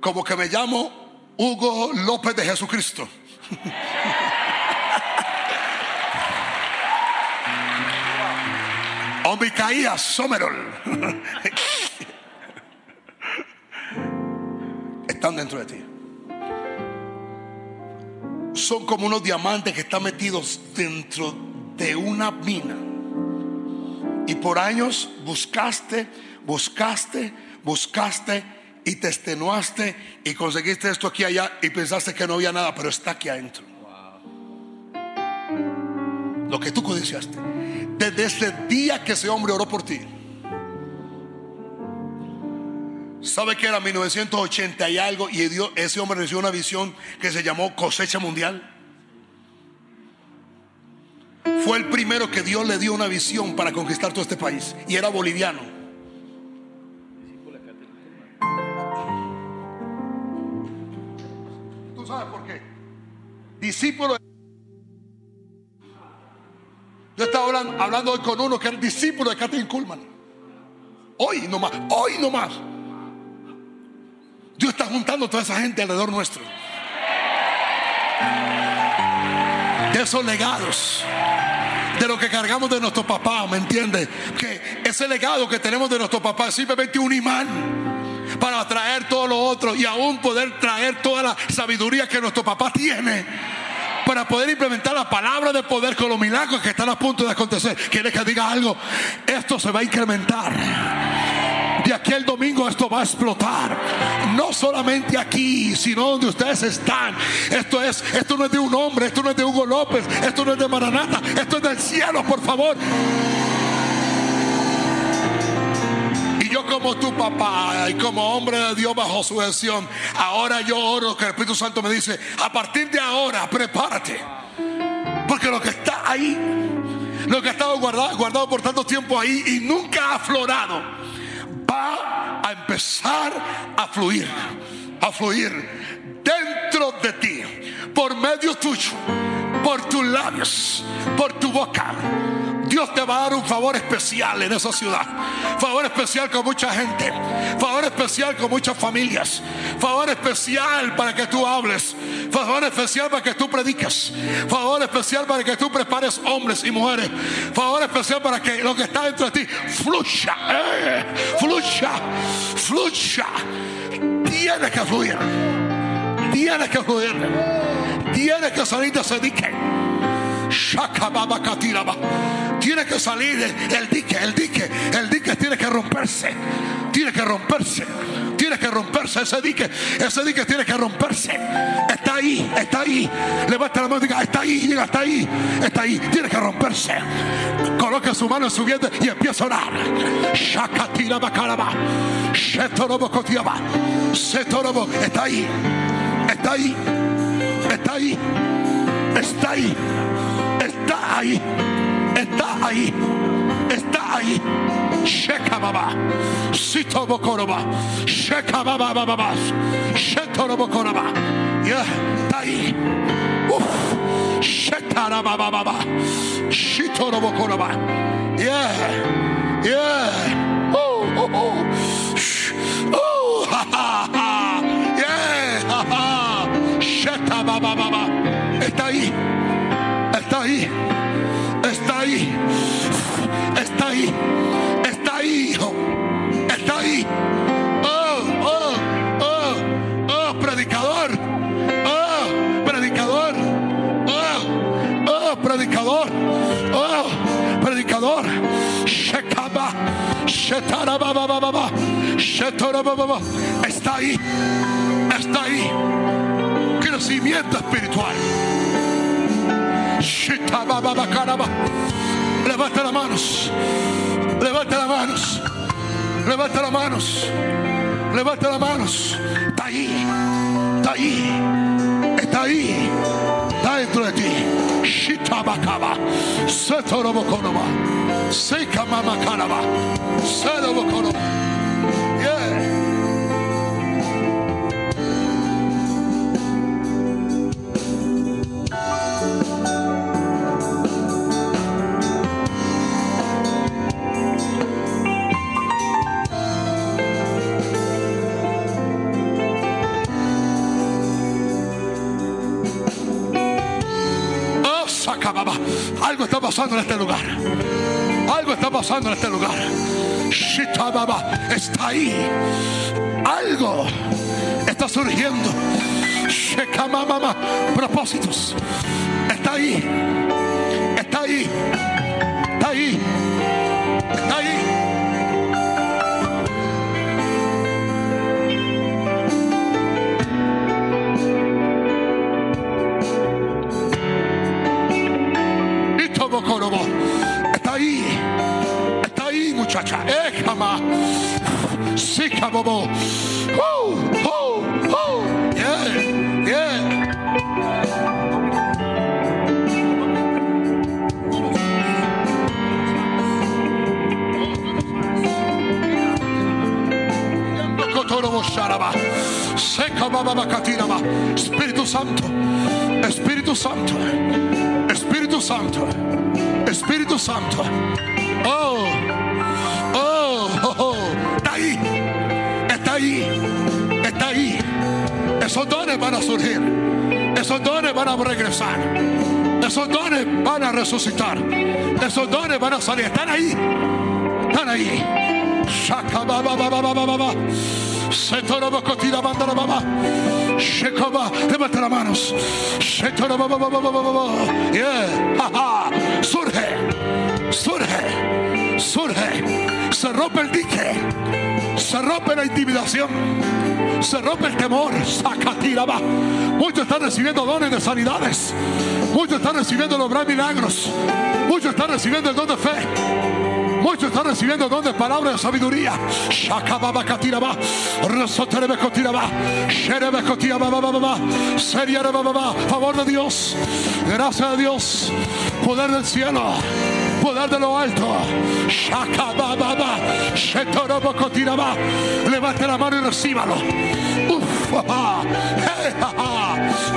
Como que me llamo Hugo López de Jesucristo. [LAUGHS] o Micaías Somerol. [LAUGHS] Están dentro de ti. Son como unos diamantes que están metidos dentro de una mina. Y por años buscaste, buscaste, buscaste y te extenuaste y conseguiste esto aquí allá y pensaste que no había nada, pero está aquí adentro. Lo que tú codiciaste. Desde ese día que ese hombre oró por ti. ¿Sabe que era 1980 y algo? Y ese hombre recibió una visión que se llamó cosecha mundial. Fue el primero que Dios le dio una visión para conquistar todo este país. Y era boliviano. ¿Tú sabes por qué? Discípulo. Yo estaba hablando, hablando hoy con uno que era discípulo de Catherine Kuhlman. Hoy nomás, hoy nomás. Dios está juntando toda esa gente alrededor nuestro. De esos legados. De lo que cargamos de nuestro papá, ¿me entiende? Que ese legado que tenemos de nuestro papá es simplemente un imán para traer todo lo otro y aún poder traer toda la sabiduría que nuestro papá tiene para poder implementar la palabra de poder con los milagros que están a punto de acontecer. ¿Quieres que diga algo? Esto se va a incrementar. De aquí el domingo esto va a explotar. No solamente aquí, sino donde ustedes están. Esto es, esto no es de un hombre, esto no es de Hugo López, esto no es de Maranata, esto es del cielo, por favor. Y yo como tu papá y como hombre de Dios bajo su gestión, ahora yo oro que el Espíritu Santo me dice, a partir de ahora, prepárate. Porque lo que está ahí, lo que ha estado guardado, guardado por tanto tiempo ahí y nunca ha aflorado, va a empezar a fluir, a fluir dentro de ti, por medio tuyo, por tus labios, por tu boca. Dios te va a dar un favor especial en esa ciudad. Favor especial con mucha gente. Favor especial con muchas familias. Favor especial para que tú hables. Favor especial para que tú prediques. Favor especial para que tú prepares hombres y mujeres. Favor especial para que lo que está dentro de ti fluya. eh, fluya. Fluya. Tiene que fluir. Tiene que fluir. Tiene que salir de ese dique. Tiene que salir el dique, el dique, el dique tiene que romperse. Tiene que romperse. Tiene que romperse ese dique. Ese dique tiene que romperse. Está ahí, está ahí. Levanta la mano y diga, está ahí, está ahí, está ahí. Tiene que romperse. Coloca su mano en su vientre y empieza a orar. Está ahí. Está ahí. Está ahí. Está ahí. Está ahí. Está ahí. Está ahí. Sheka baba. Sitobo koroba. Sheka baba baba baba. Shetorobo koroba. Yeah. Está ahí. Uf. Shetara baba baba. Shitorobo koroba. Yeah. Yeah. Oh, oh, oh. Shh. Oh, ha, ha, ha. Yeah. Ha, ha. Sheta baba baba. Está ahí. Está ahí. Está ahí. Está ahí. Está ahí, hijo. Está ahí. Oh, oh, oh, oh, predicador. Oh, predicador. Oh, oh, predicador. Oh, predicador. Shekaba. Shetarabababa. Shetarabababa. Está ahí. Está ahí. Crecimiento espiritual. Levanta las manos. Levanta las manos. Levanta las manos. Levanta las manos. Está ahí. Está ahí. Está ahí. Está dentro de ti. Shitabakaba. Setorobokonoba. Sekamamakaraba. Serobokonoba. Algo está pasando en este lugar. Algo está pasando en este lugar. Shitababa está ahí. Algo está surgiendo. Propósitos. Está ahí. Está ahí. Está ahí. Está ahí. Está ahí, muchacha. Éjama. Sí, cabobo. Uh, uh. Espíritu Santo. Espíritu Santo. Espíritu Santo. Espíritu Santo. Oh. Oh, oh, oh. Está ahí. Está ahí. Está ahí. Esos dones van a surgir. Esos dones van a regresar. Esos dones van a resucitar. Esos dones van a salir. Están ahí. Están ahí. Levanta las manos. Yeah. Surge. Surge. Surge. Se rompe el dique. Se rompe la intimidación. Se rompe el temor. Sacatiraba. Muchos están recibiendo dones de sanidades. Muchos están recibiendo lograr milagros. Muchos están recibiendo el don de fe. Muchos están recibiendo don de palabra de sabiduría. Favor de Dios. Gracias a Dios. Poder del cielo. Poder de lo alto. Levante la mano y recíbalo. Uf. ah.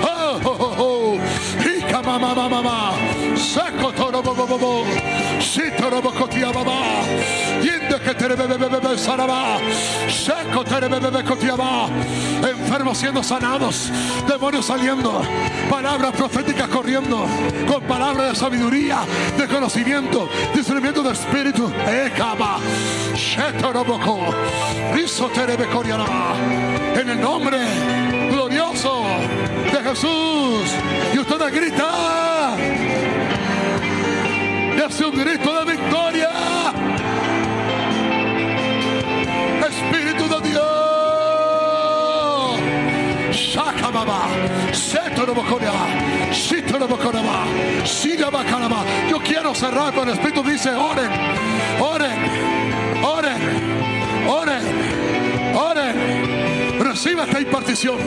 Oh, oh, oh, oh. Hika, mama, mama, mama. Seko torobo, bo, bo, bo. Shitorobo kotia baba. Yinde que tere bebe bebe saraba. Seko tere bebe bebe kotia ba. Enfermos siendo sanados. Demonios saliendo. Palabras proféticas corriendo. Con palabras de sabiduría, de conocimiento, discernimiento de espíritu. Ekaba. Shetoroboko. Riso tere be koriaraba. En el nombre glorioso de Jesús. Y usted grita. Y hace un grito de victoria. Espíritu de Dios. Shitorobokoraba. Shirabakaraba. Yo quiero cerrar, pero el Espíritu dice, oren, oren, oren, oren, oren. Reciba esta impartición.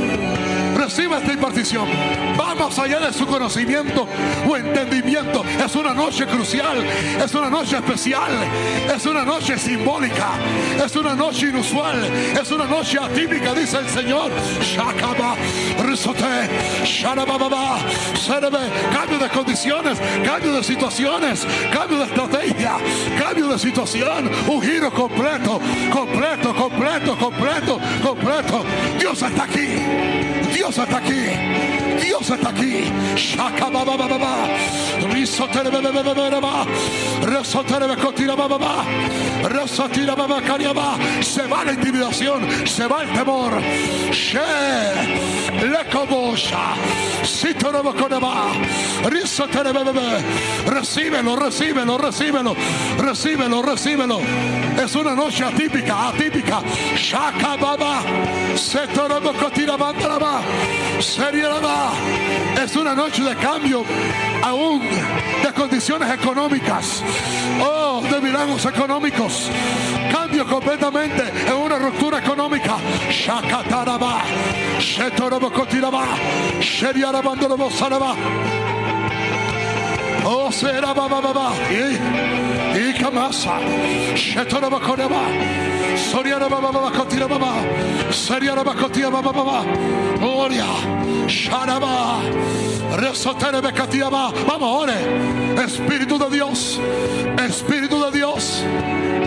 Reciba esta impartición. Vamos allá de su conocimiento o entendimiento. Es una noche crucial. Es una noche especial. Es una noche simbólica. Es una noche inusual. Es una noche atípica, dice el Señor. Shakaba, risote, sharabababa, serebe. Cambio de condiciones, cambio de situaciones, cambio de estrategia, cambio de situación. Un giro completo, completo, completo, completo, completo. Dios está aquí. Dios está aquí. Dios está aquí. Shakababababa. Risoterebebebebeba. Resoterebecotirabababa. Resotirababacariaba. Se va la intimidación, se va el temor. She lekobosha. Sitoroboconeba. Risoterebebebe. Recíbelo, recíbelo, recíbelo, recíbelo, recíbelo. Es una noche atípica, atípica. Shakababa. Setorobocotirabandalaba. Es una noche de cambio, aún de condiciones económicas. Oh, de milagros económicos. Cambio completamente en una ruptura económica. Shakataraba. Oh, será baba baba. Y, kamasa. Shetoro bakoreba. Soriara baba baba kotira baba. Soriara bakotira baba baba. Gloria. Sharaba. Resotere bekatia ba. Vamos, ore. Espíritu de Dios. Espíritu de Dios.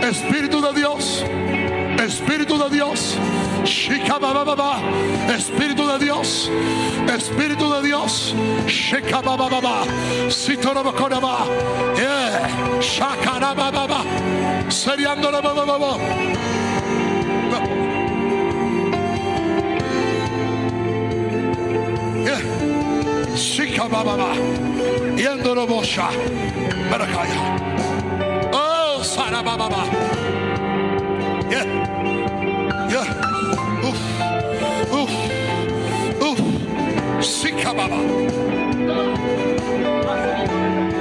Espíritu de Dios. Espíritu de Dios. Espíritu de Dios. Dios, Espíritu de Dios, Shekabababa, Sitorobokoraba, yeah, Shakarabababa, Seriandorabababa. Shikabababa, Yendorobosha, Barakaya. Oh, Sarabababa. Yeah. Yeah. Oof. Oof. Oof. Shikababa. Thank you.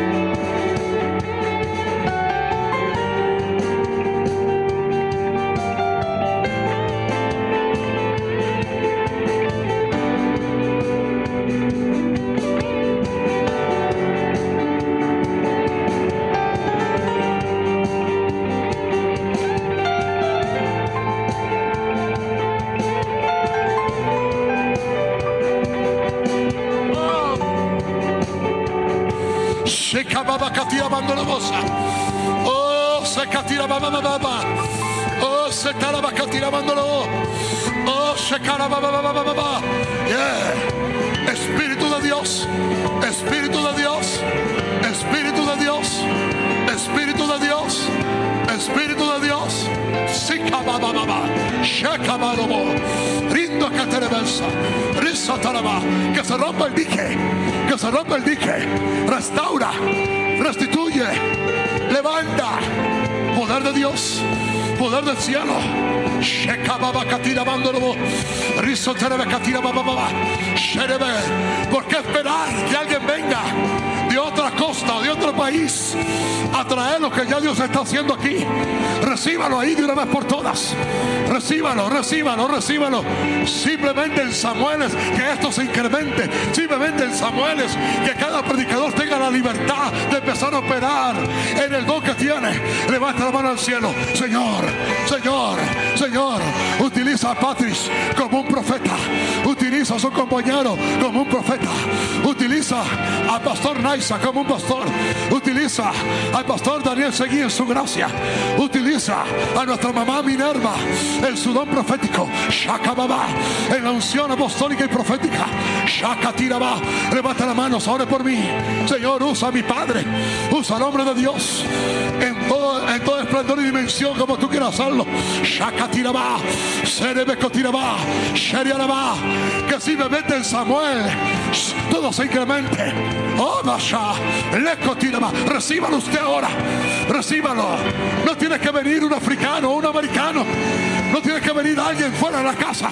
Shekababa katira bandolobosa. Oh, se katira baba baba. Oh, se taraba katira bandolo. Oh, shekara baba baba baba baba. Yeah. Espíritu de Dios. Espíritu de Dios. Espíritu de Dios. Espíritu de Dios. Espíritu de Dios. Sikabababa. Shekabarobo. Rindo caterebensa. Risa taraba. Que se rompa el dique. Que se rompa el dique. Restaura. Restituye. Levanta. Poder de Dios. Poder del cielo. ¿Por qué esperar que alguien venga? De otro país, a traer lo que ya Dios está haciendo aquí. Recíbalo ahí de una vez por todas. Recíbalo, recíbalo, recíbalo. Simplemente en Samuel es que esto se incremente. Simplemente en Samuel es que cada predicador tenga la libertad de empezar a operar en el don que tiene. Levanta la mano al cielo. Señor, Señor, Señor, utiliza a Patrick como un profeta. Utiliza a su compañero como un profeta. Utiliza al pastor Naisa como un pastor. Utiliza al pastor Daniel Seguí en su gracia. Utiliza a nuestra mamá Minerva en su don profético. Shakababa en la unción apostólica y profética. Shakatiraba. Levanta las manos, ore por mí. Señor, usa a mi Padre. Usa al hombre de Dios en todo, en todo esplendor y dimensión como tú quieras hacerlo. Shakatiraba. Serebekotiraba. Sheriaraba. Que simplemente en Samuel todo se incremente. Oh, Masha. Lekotiraba. Recíbalo usted ahora. Recíbalo. No tiene que venir un africano o un americano. No tiene que venir alguien fuera de la casa.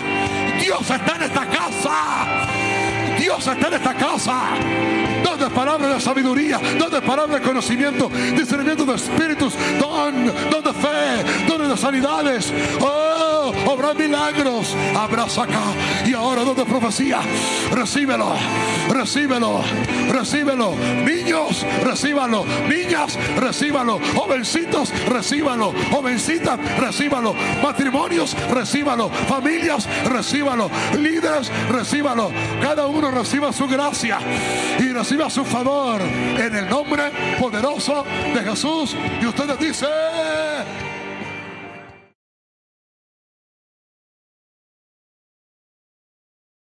Dios está en esta casa. Dios está en esta casa. Donde es palabra de sabiduría, donde es palabra de conocimiento, discernimiento de espíritus, don, don de fe, don de sanidades. Oh, habrá milagros. Abraza acá. Y ahora don de profecía. Recíbelo, recíbelo, recíbelo. Niños, recíbalo. Niñas, recíbalo. Jovencitos, recíbalo. Jovencitas, recíbalo. Matrimonios, recíbalo. Familias, recíbalo. Líderes, recíbalo. Cada uno reciba su gracia y reciba su favor en el nombre poderoso de Jesús. Y ustedes dicen...